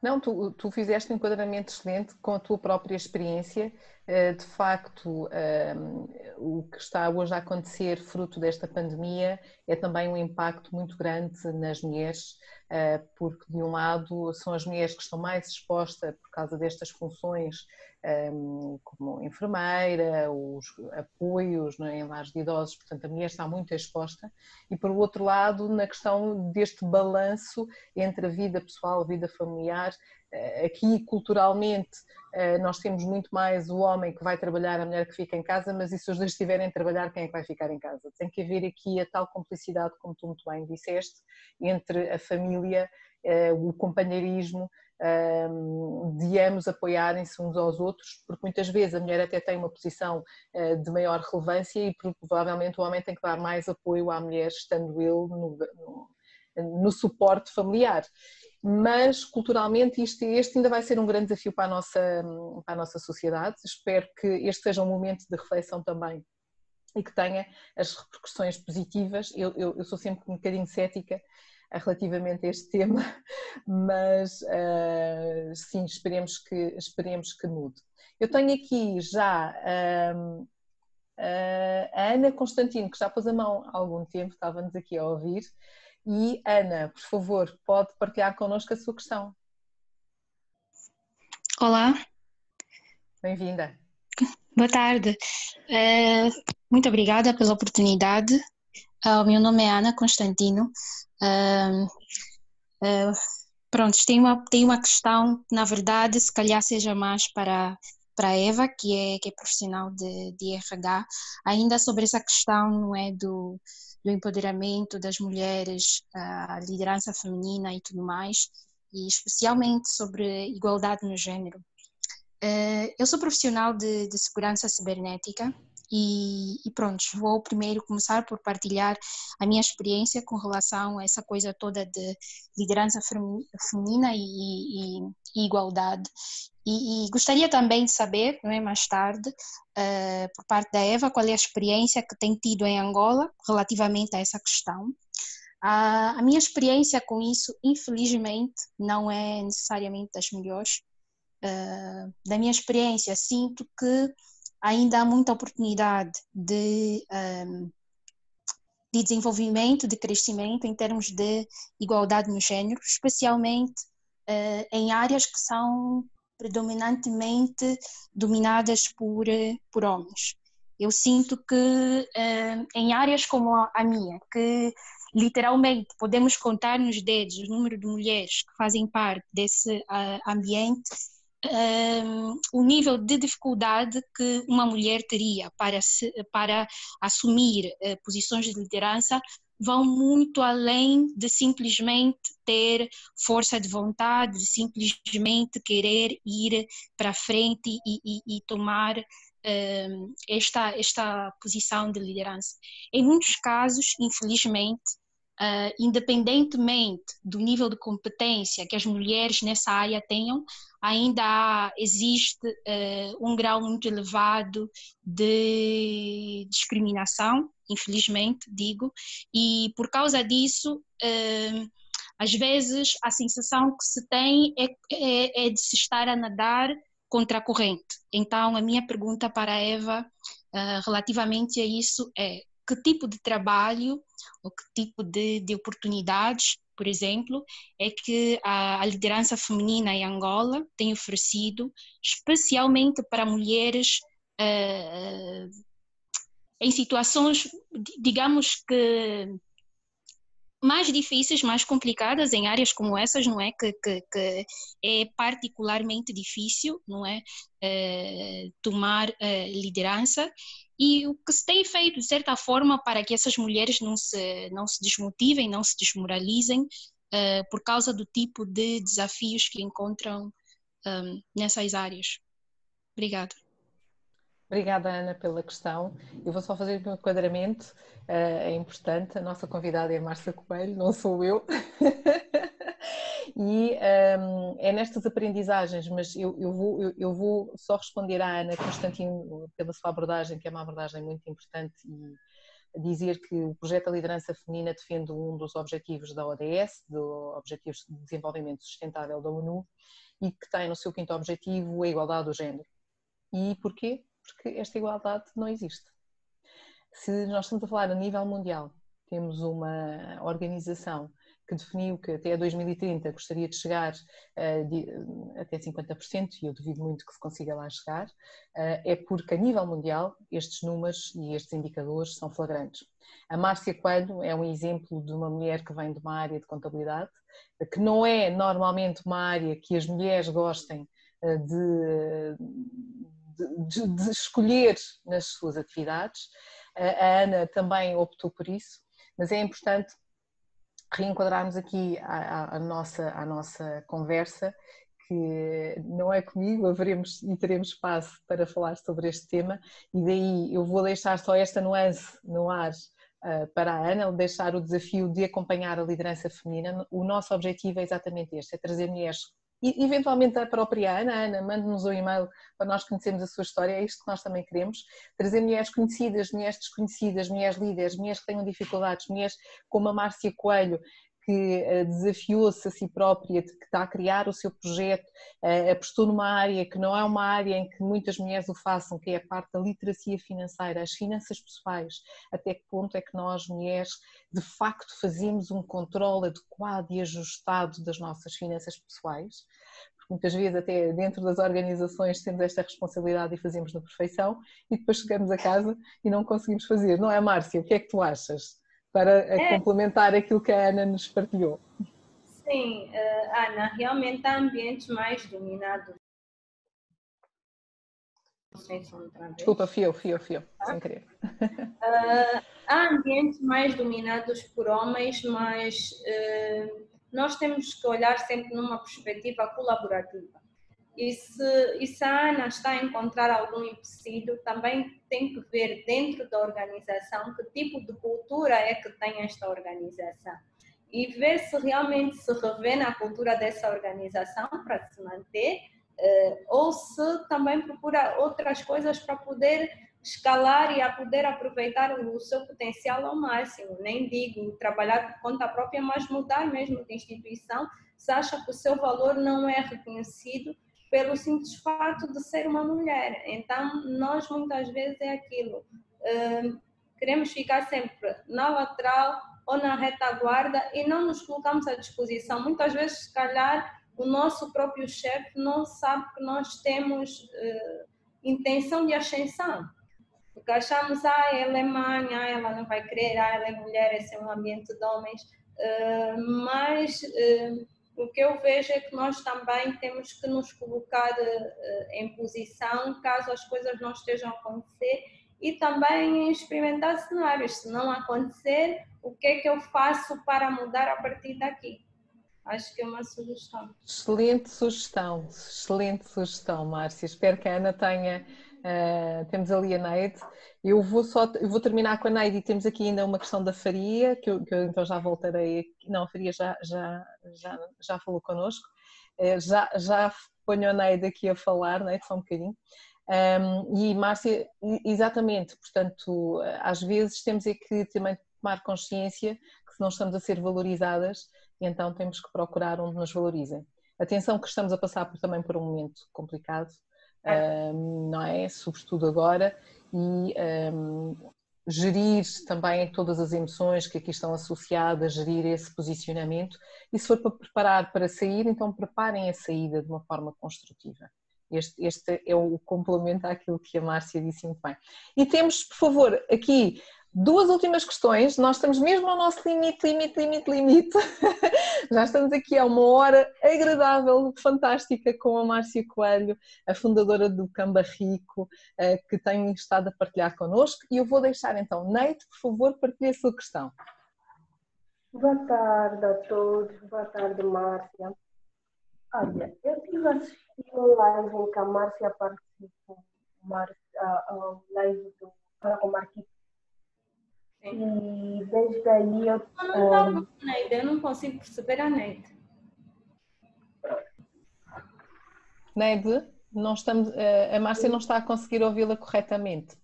Não, tu, tu fizeste um enquadramento excelente com a tua própria experiência. Eh, de facto, ehm, o que está hoje a acontecer, fruto desta pandemia, é também um impacto muito grande nas mulheres, eh, porque, de um lado, são as mulheres que estão mais expostas por causa destas funções como enfermeira, os apoios é, em lares de idosos, portanto a mulher está muito exposta, e por outro lado na questão deste balanço entre a vida pessoal, a vida familiar, aqui culturalmente eh, nós temos muito mais o homem que vai trabalhar, a mulher que fica em casa, mas e se os dois estiverem a trabalhar, quem é que vai ficar em casa? Tem que haver aqui a tal complicidade, como tu muito bem disseste, entre a família, eh, o companheirismo, de ambos apoiarem-se uns aos outros, porque muitas vezes a mulher até tem uma posição de maior relevância e provavelmente o homem tem que dar mais apoio à mulher, estando ele no, no, no suporte familiar. Mas culturalmente isto, este ainda vai ser um grande desafio para a, nossa, para a nossa sociedade. Espero que este seja um momento de reflexão também e que tenha as repercussões positivas. Eu, eu, eu sou sempre um bocadinho cética relativamente a este tema, mas uh, sim, esperemos que, esperemos que mude. Eu tenho aqui já uh, a Ana Constantino, que já pôs a mão há algum tempo, estava-nos aqui a ouvir. E Ana, por favor, pode partilhar connosco a sua questão. Olá. Bem-vinda. Boa tarde. Uh, muito obrigada pela oportunidade. Uh, o meu nome é Ana Constantino. Uh, uh, pronto, tem uma, tem uma questão, na verdade, se calhar seja mais para, para a Eva, que é, que é profissional de, de RH, ainda sobre essa questão não é, do, do empoderamento das mulheres, a liderança feminina e tudo mais, e especialmente sobre igualdade no gênero. Uh, eu sou profissional de, de segurança cibernética e, e, pronto, vou primeiro começar por partilhar a minha experiência com relação a essa coisa toda de liderança feminina e, e, e igualdade. E, gostaria também de saber, é, mais tarde, uh, por parte da Eva, qual é a experiência que tem tido em Angola relativamente a essa questão. Uh, a minha experiência com isso, infelizmente, não é necessariamente das melhores. Uh, da minha experiência, sinto que ainda há muita oportunidade de, um, de desenvolvimento, de crescimento em termos de igualdade no género, especialmente uh, em áreas que são predominantemente dominadas por, por homens. Eu sinto que uh, em áreas como a minha, que literalmente podemos contar nos dedos o número de mulheres que fazem parte desse ambiente, um, o nível de dificuldade que uma mulher teria para, se, para assumir uh, posições de liderança vão muito além de simplesmente ter força de vontade, de simplesmente querer ir para frente e, e, e tomar um, esta, esta posição de liderança. Em muitos casos, infelizmente, uh, independentemente do nível de competência que as mulheres nessa área tenham, ainda existe uh, um grau muito elevado de discriminação, infelizmente, digo, e por causa disso, uh, às vezes a sensação que se tem é, é, é, de se estar a nadar contra a corrente. Então, a minha pergunta para a Eva uh, relativamente a isso é: que tipo de trabalho ou que tipo de, de oportunidades, por exemplo, é que a, a, liderança feminina em Angola tem oferecido, especialmente para mulheres uh, em situações, digamos que mais difíceis, mais complicadas em áreas como essas, não é? Que, que, que é particularmente difícil, não é? Uh, tomar uh, liderança e o que se tem feito, de certa forma, para que essas mulheres não se, não se desmotivem, não se desmoralizem uh, por causa do tipo de desafios que encontram um, nessas áreas. Obrigada. Obrigada, Ana, pela questão. Eu vou só fazer um enquadramento, eh, é importante. A nossa convidada é a Márcia Coelho, não sou eu. e um, é nestas aprendizagens, mas eu, eu, vou, eu, eu, vou só responder à Ana Constantino pela sua abordagem, que é uma abordagem muito importante, e dizer que o projeto da liderança feminina defende um dos objetivos da ODS, do Objetivos de Desenvolvimento Sustentável da ONU, e que tem no seu quinto objetivo a igualdade do género. E porquê? porque esta igualdade não existe. Se nós estamos a falar a nível mundial, temos uma organização que definiu que até 2030 gostaria de chegar uh, de, uh, até 50%, e eu duvido muito que se consiga lá chegar, uh, é porque a nível mundial estes números e estes indicadores são flagrantes. A Márcia Coelho é um exemplo de uma mulher que vem de uma área de contabilidade, que não é normalmente uma área que as mulheres gostem de de, de, escolher nas suas atividades. A Ana também optou por isso, mas é importante reenquadrarmos aqui a, a, a nossa, a nossa conversa, que não é comigo, haveremos e teremos espaço para falar sobre este tema, e daí eu vou deixar só esta nuance no ar uh, para a Ana, deixar o desafio de acompanhar a liderança feminina. O nosso objetivo é exatamente este, é trazer mulheres e eventualmente a própria Ana, Ana, mande-nos um e-mail para nós conhecermos a sua história, é isto que nós também queremos, trazer mulheres conhecidas, mulheres desconhecidas, mulheres líderes, mulheres que tenham dificuldades, mulheres como a Márcia Coelho, que eh, desafiou-se a si própria, que está a criar o seu projeto, eh, apostou numa área que não é uma área em que muitas mulheres o façam, que é a parte da literacia financeira, as finanças pessoais. Até que ponto é que nós, mulheres, de facto fazemos um controle adequado e ajustado das nossas finanças pessoais? Muitas vezes, até dentro das organizações, temos esta responsabilidade e fazemos na perfeição, e depois chegamos a casa e não conseguimos fazer. Não é, Márcia? O que é que tu achas? Para é. complementar aquilo que a Ana nos partilhou. Sim, uh, Ana, realmente há ambientes mais dominados. Desculpa, fio, fio, fio, ah? sem querer. Uh, há ambientes mais dominados por homens, mas uh, nós temos que olhar sempre numa perspectiva colaborativa. E se, e se a Ana está a encontrar algum empecilho, também tem que ver dentro da organização que tipo de cultura é que tem esta organização. E ver se realmente se revê na cultura dessa organização para se manter, eh, ou se também procura outras coisas para poder escalar e a poder aproveitar o seu potencial ao máximo. Nem digo trabalhar por conta própria, mas mudar mesmo de instituição se acha que o seu valor não é reconhecido pelo simples fato de ser uma mulher. Então, nós muitas vezes é aquilo, uh, queremos ficar sempre na lateral ou na retaguarda e não nos colocamos à disposição. Muitas vezes, se calhar, o nosso próprio chefe não sabe que nós temos uh, intenção de ascensão. Porque achamos, ah, ela é mãe, ah, ela não vai querer, ah, ela é mulher, esse é um ambiente de homens. Uh, mas o que eu vejo é que nós também temos que nos colocar uh, em posição caso as coisas não estejam a acontecer e também experimentar cenários. Se não acontecer, o que é que eu faço para mudar a partir daqui? Acho que é uma sugestão. Excelente sugestão, excelente sugestão, Márcia. Espero que a Ana tenha Uh, temos ali a Neide. Eu vou só, eu vou terminar com a Neide e temos aqui ainda uma questão da Faria, que eu, que eu então já voltarei. Aqui. Não, a Faria já, já, já, já falou connosco. Uh, já, já ponho a Neide aqui a falar, Neide, só um bocadinho. Um, e Márcia, exatamente, portanto, às vezes temos é que também tomar consciência que se não estamos a ser valorizadas, então temos que procurar onde nos valorizem. Atenção que estamos a passar por, também por um momento complicado, um, não é? Sobretudo agora, e um, gerir também todas as emoções que aqui estão associadas, gerir esse posicionamento, e se for para preparar para sair, então preparem a saída de uma forma construtiva. Este, este é o complemento àquilo que a Márcia disse muito bem. E temos, por favor, aqui Duas últimas questões. Nós estamos mesmo ao nosso limite, limite, limite, limite. Já estamos aqui há uma hora agradável, fantástica, com a Márcia Coelho, a fundadora do Camba Rico, eh, que tem estado a partilhar connosco. E eu vou deixar então, Neide, por favor, partilhe a sua questão. Boa tarde a todos. Boa tarde, Márcia. Olha, eu tive assistindo live em que a Márcia participou, Márcia, a, live do Fala com Marquito. Eu. Não, não, não, Neide, eu não consigo perceber a Neide. Neide, não estamos, eh, a Márcia não está a conseguir ouvi-la corretamente.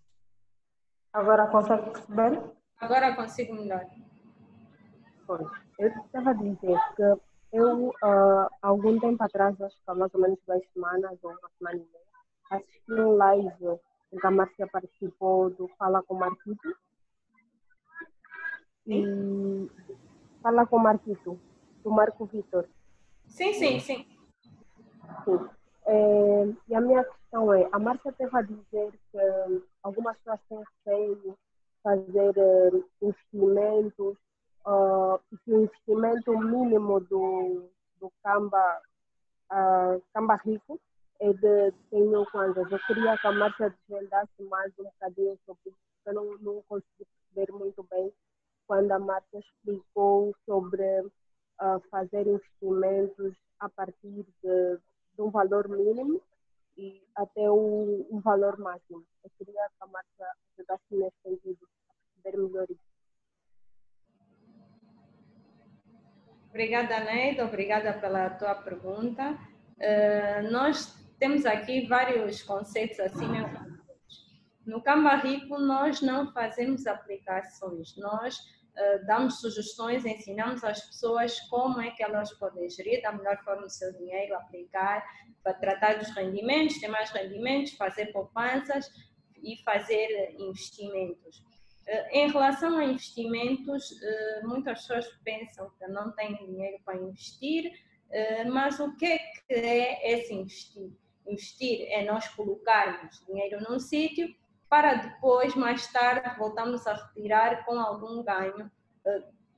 Agora consegue perceber? Agora consigo melhor. Pois, eu estava a dizer que eu, uh, algum tempo atrás, acho que há mais ou menos duas semanas ou uma semana e meia, assisti um live em que a Márcia participou do Fala com Marquito. E Fala com Marquito, do Marco Vitor. Sim, sim, sim. Sim. É, e a minha questão é, a Márcia teve a dizer que algumas pessoas têm receio fazer investimentos uh, que o investimento mínimo do, do Camba, uh, Camba Rico é de 100 mil kwanzas. Eu queria que a Márcia desvendasse mais um bocadinho sobre isso, eu não, não consegui perceber muito bem quando a Márcia explicou sobre uh, fazer investimentos a partir de, de, um valor mínimo e até um, um valor máximo. Eu queria que a Márcia ajudasse nesse sentido, a perceber melhor isso. Obrigada, Neida. Obrigada pela tua pergunta. Uh, nós temos aqui vários conceitos assim No Canva Rico, nós não fazemos aplicações, nós damos sugestões, ensinamos às pessoas como é que elas podem gerir da melhor forma o seu dinheiro, aplicar, para tratar dos rendimentos, ter mais rendimentos, fazer poupanças e fazer investimentos. Eh, em relação a investimentos, eh, muitas pessoas pensam que não têm dinheiro para investir, eh, mas o que é que é esse investir? Investir é nós colocarmos dinheiro num sítio para depois, mais tarde, voltarmos a retirar com algum ganho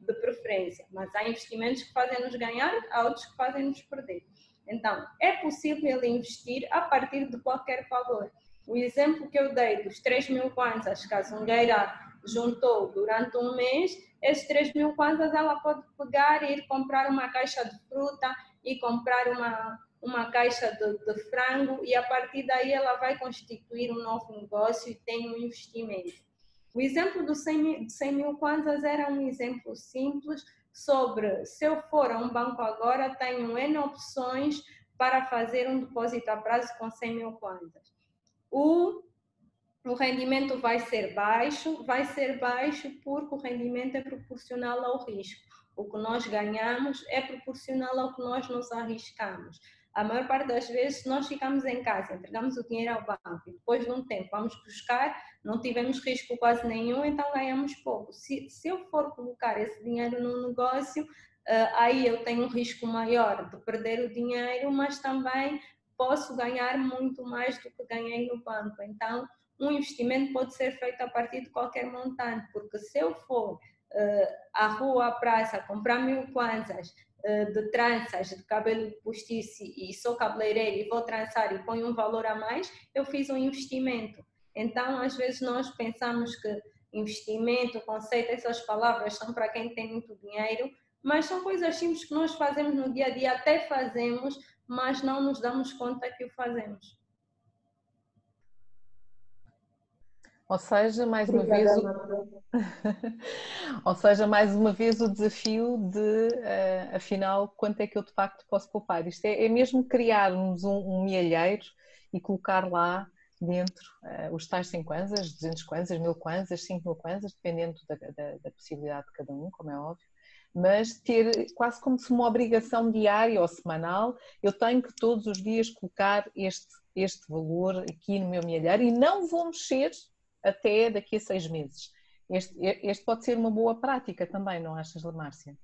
de preferência. Mas há investimentos que fazem nos ganhar, há outros que fazem nos perder. Então, é possível investir a partir de qualquer valor. O exemplo que eu dei dos 3 mil kwanzas, caso um queira juntou durante um mês, esses 3 mil kwanzas ela pode pegar e ir comprar uma caixa de fruta e comprar uma, uma caixa de, de, frango e a partir daí ela vai constituir um novo negócio e tem um investimento. O exemplo dos 100 mil, 100 mil kwanzas era um exemplo simples sobre se eu for a um banco agora, tenho N opções para fazer um depósito a prazo com 100 mil kwanzas. O o rendimento vai ser baixo, vai ser baixo porque o rendimento é proporcional ao risco. O que nós ganhamos é proporcional ao que nós nos arriscamos. A maior parte das vezes nós ficamos em casa, entregamos o dinheiro ao banco e depois de um tempo vamos buscar, não tivemos risco quase nenhum, então ganhamos pouco. Se, se eu for colocar esse dinheiro no negócio, uh, aí eu tenho um risco maior de perder o dinheiro, mas também posso ganhar muito mais do que ganhei no banco. Então, um investimento pode ser feito a partir de qualquer montante, porque se eu for uh, à rua, à praça, comprar mil kwanzas de tranças de cabelo postiço e sou cabeleireiro e vou trançar e ponho um valor a mais, eu fiz um investimento. Então, às vezes nós pensamos que investimento, conceito, essas palavras são para quem tem muito dinheiro, mas são coisas simples que nós fazemos no dia a dia, até fazemos, mas não nos damos conta que o fazemos. Ou seja, mais uma vez, o... ou seja, mais uma vez o desafio de, uh, afinal, quanto é que eu de facto posso poupar? Isto é, é mesmo criarmos um, um mielheiro e colocar lá dentro uh, os tais 100 kwanzas, 200 kwanzas, 1000 kwanzas, 5000 kwanzas, dependendo da, da, da, possibilidade de cada um, como é óbvio, mas ter quase como se uma obrigação diária ou semanal, eu tenho que todos os dias colocar este, este valor aqui no meu mielheiro e não vou mexer até daqui a seis meses. Este, este pode ser uma boa prática também, não achas, Márcia?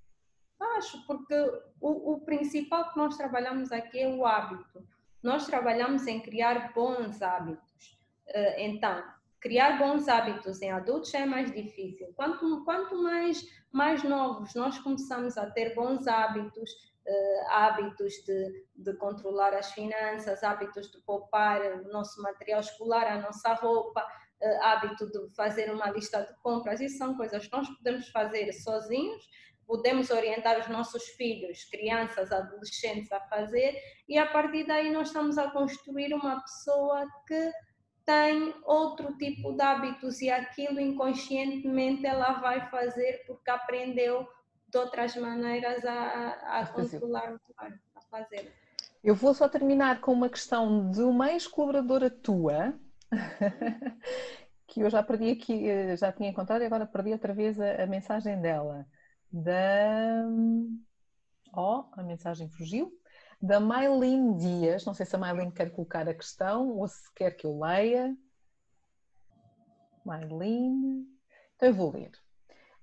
Acho, porque o, o principal que nós trabalhamos aqui é o hábito. Nós trabalhamos em criar bons hábitos. Eh, então, criar bons hábitos em adultos é mais difícil. Quanto, quanto mais, mais novos nós começamos a ter bons hábitos, uh, hábitos de, de controlar as finanças, hábitos de poupar o nosso material escolar, a nossa roupa, hábito de fazer uma lista de compras, isso são coisas que nós podemos fazer sozinhos, podemos orientar os nossos filhos, crianças, adolescentes a fazer, e a partir daí nós estamos a construir uma pessoa que tem outro tipo de hábitos e aquilo inconscientemente ela vai fazer porque aprendeu de outras maneiras a, a controlar, a fazer. Eu vou só terminar com uma questão de uma ex-colaboradora tua, que eu já perdi aqui, eh, já tinha encontrado e agora perdi outra vez a, a mensagem dela. Da. Oh, a mensagem fugiu da Maylene Dias. Não sei se a Maylene quer colocar a questão ou se quer que eu leia. Maylene. Então eu vou ler.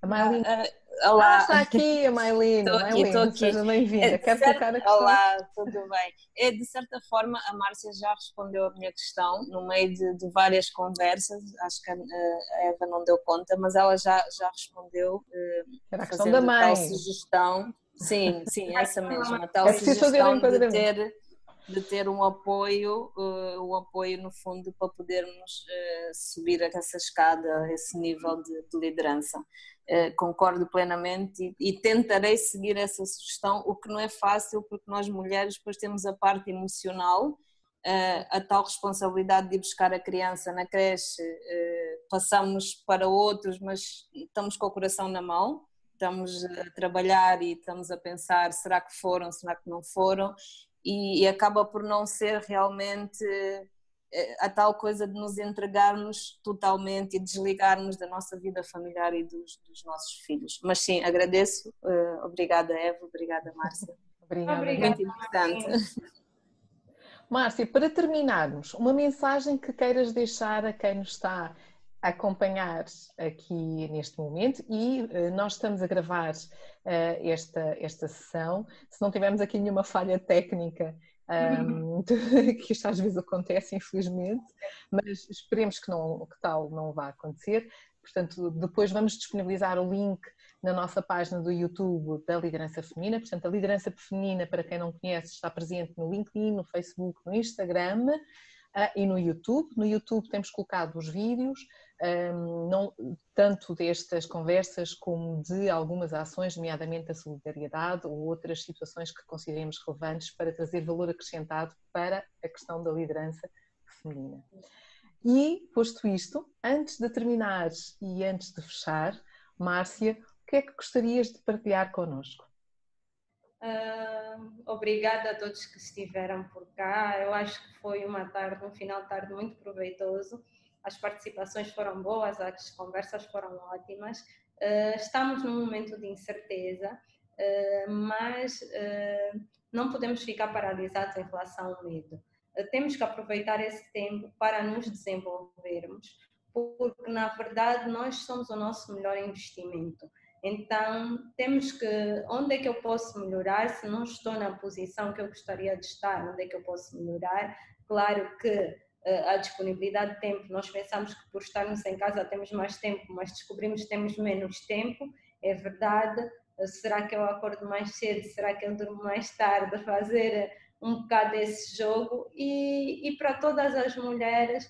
A Maylene. Uh, olá. Ah, está aqui a Maylene. Estou aqui, estou aqui. Seja bem-vinda. É, quer certa... colocar a? Olá, tudo bem. É, de certa forma, a Márcia já respondeu a minha questão no meio de, de várias conversas. Acho que a, a, Eva não deu conta, mas ela já, já respondeu. Uh, Era a questão da mãe. sugestão Sim, sim, essa mesma. Tal é sugestão de ter, de ter um apoio, uh, um apoio no fundo para podermos uh, subir essa escada, esse nível de, de liderança. Uh, concordo plenamente e, e, tentarei seguir essa sugestão, o que não é fácil porque nós mulheres depois temos a parte emocional, a tal responsabilidade de ir buscar a criança na creche, passamos para outros, mas estamos com o coração na mão estamos a trabalhar e estamos a pensar será que foram, será que não foram? E, e acaba por não ser realmente eh, a tal coisa de nos entregarmos totalmente e desligarmos da nossa vida familiar e dos, dos nossos filhos. Mas sim, agradeço. Uh, obrigada, Eva. Obrigada, Márcia. Obrigada. obrigada. Muito importante. Márcia, para terminarmos, uma mensagem que queiras deixar a quem nos está acompanhar aqui neste momento e uh, nós estamos a gravar uh, esta, esta sessão. Se não tivermos aqui nenhuma falha técnica, um, que isto às vezes acontece, infelizmente, mas esperemos que, não, que tal não vá acontecer. Portanto, depois vamos disponibilizar o link na nossa página do YouTube da Liderança Feminina. Portanto, a Liderança Feminina, para quem não conhece, está presente no LinkedIn, no Facebook, no Instagram uh, e no YouTube. No YouTube temos colocado os vídeos, um, não, tanto destas conversas como de algumas ações, nomeadamente a solidariedade ou outras situações que consideremos relevantes para trazer valor acrescentado para a questão da liderança feminina. E, posto isto, antes de terminar e antes de fechar, Márcia, o que é que gostarias de partilhar connosco? Uh, obrigada a todos que estiveram por cá. Eu acho que foi uma tarde, um final de tarde muito proveitoso as participações foram boas, as conversas foram ótimas. Uh, estamos num momento de incerteza, uh, mas uh, não podemos ficar paralisados em relação ao medo. temos que aproveitar esse tempo para nos desenvolvermos, porque na verdade nós somos o nosso melhor investimento. Então, temos que, onde é que eu posso melhorar se não estou na posição que eu gostaria de estar, onde é que eu posso melhorar? Claro que a disponibilidade de tempo. Nós pensamos que por estarmos em casa temos mais tempo, mas descobrimos que temos menos tempo. É verdade. Será que eu acordo mais cedo? Será que eu durmo mais tarde? Fazer um bocado esse jogo e, e para todas as mulheres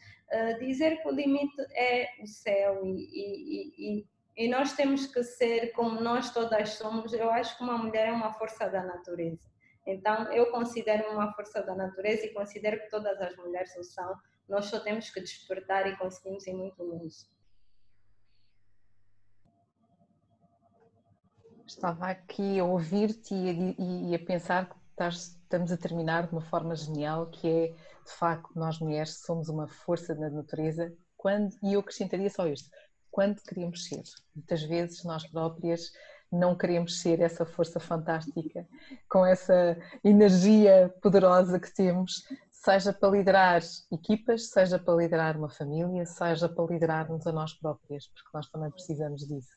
dizer que o limite é o céu e, e, e, e nós temos que ser como nós todas somos. Eu acho que uma mulher é uma força da natureza então, eu considero uma força da natureza e considero que todas as mulheres o são. Nós só temos que despertar e conseguimos ir muito longe. Estava aqui a ouvir-te e, a pensar que estás, estamos a terminar de uma forma genial, que é, de facto, nós mulheres somos uma força da natureza, quando, e eu acrescentaria só isto, quando queremos ser. Muitas vezes nós próprias não queremos ser essa força fantástica, com essa energia poderosa que temos, seja para liderar equipas, seja para liderar uma família, seja para liderarmos a nós próprias, porque nós também precisamos disso.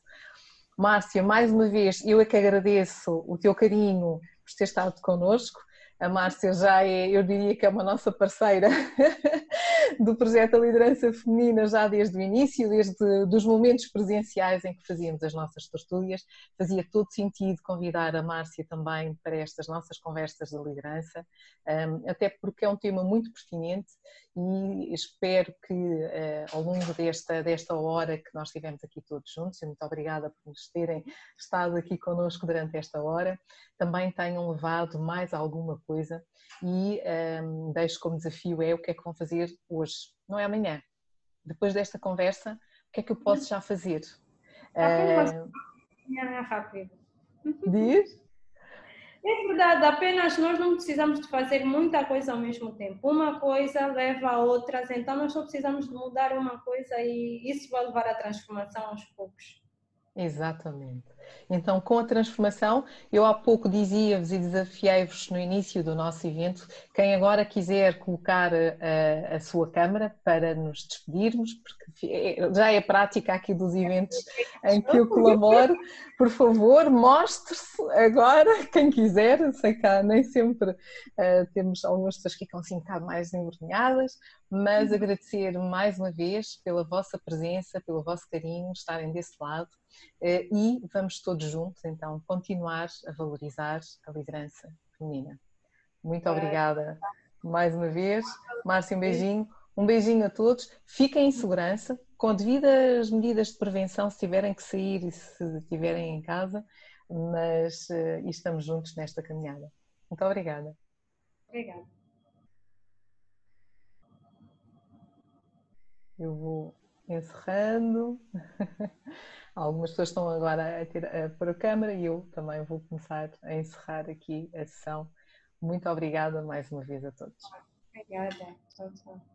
Márcia, mais uma vez, eu é que agradeço o teu carinho por ter estado connosco. A Márcia já é, eu diria que é uma nossa parceira do projeto da liderança feminina já desde o início, desde os momentos presenciais em que fazíamos as nossas tertúlias. Fazia todo sentido convidar a Márcia também para estas nossas conversas de liderança, até porque é um tema muito pertinente e espero que eh, ao longo desta, desta hora que nós tivemos aqui todos juntos, e muito obrigada por nos terem estado aqui connosco durante esta hora, também tenham levado mais alguma coisa e um, deixo como desafio é o que é que vão fazer hoje, não é amanhã. Depois desta conversa, o que é que eu posso já fazer? Uh... É rápido. Diz? É verdade, apenas nós não precisamos de fazer muita coisa ao mesmo tempo. Uma coisa leva a outras, então nós só precisamos de mudar uma coisa e isso vai levar à transformação aos poucos. Exatamente. Então, com a transformação, eu há pouco dizia-vos e desafiei-vos no início do nosso evento, quem agora quiser colocar a, a, sua câmara para nos despedirmos, porque já é prática aqui dos eventos em que eu colaboro, por favor, mostre-se agora, quem quiser, sei que há, nem sempre uh, temos algumas pessoas que ficam assim um bocado mais envergonhadas, mas uhum. agradecer mais uma vez pela vossa presença, pelo vosso carinho, estarem desse lado eh, e vamos todos juntos então continuar a valorizar a liderança feminina. Muito obrigada mais uma vez. Márcia, um beijinho. Um beijinho a todos. Fiquem em segurança, com devidas medidas de prevenção se tiverem que sair e se estiverem em casa, mas uh, estamos juntos nesta caminhada. Muito obrigada. Obrigada. Eu vou encerrando. Algumas pessoas estão agora a, ter, a pôr a câmera e eu também vou começar a encerrar aqui a sessão. Muito obrigada mais uma vez a todos. Obrigada. Tchau, tchau.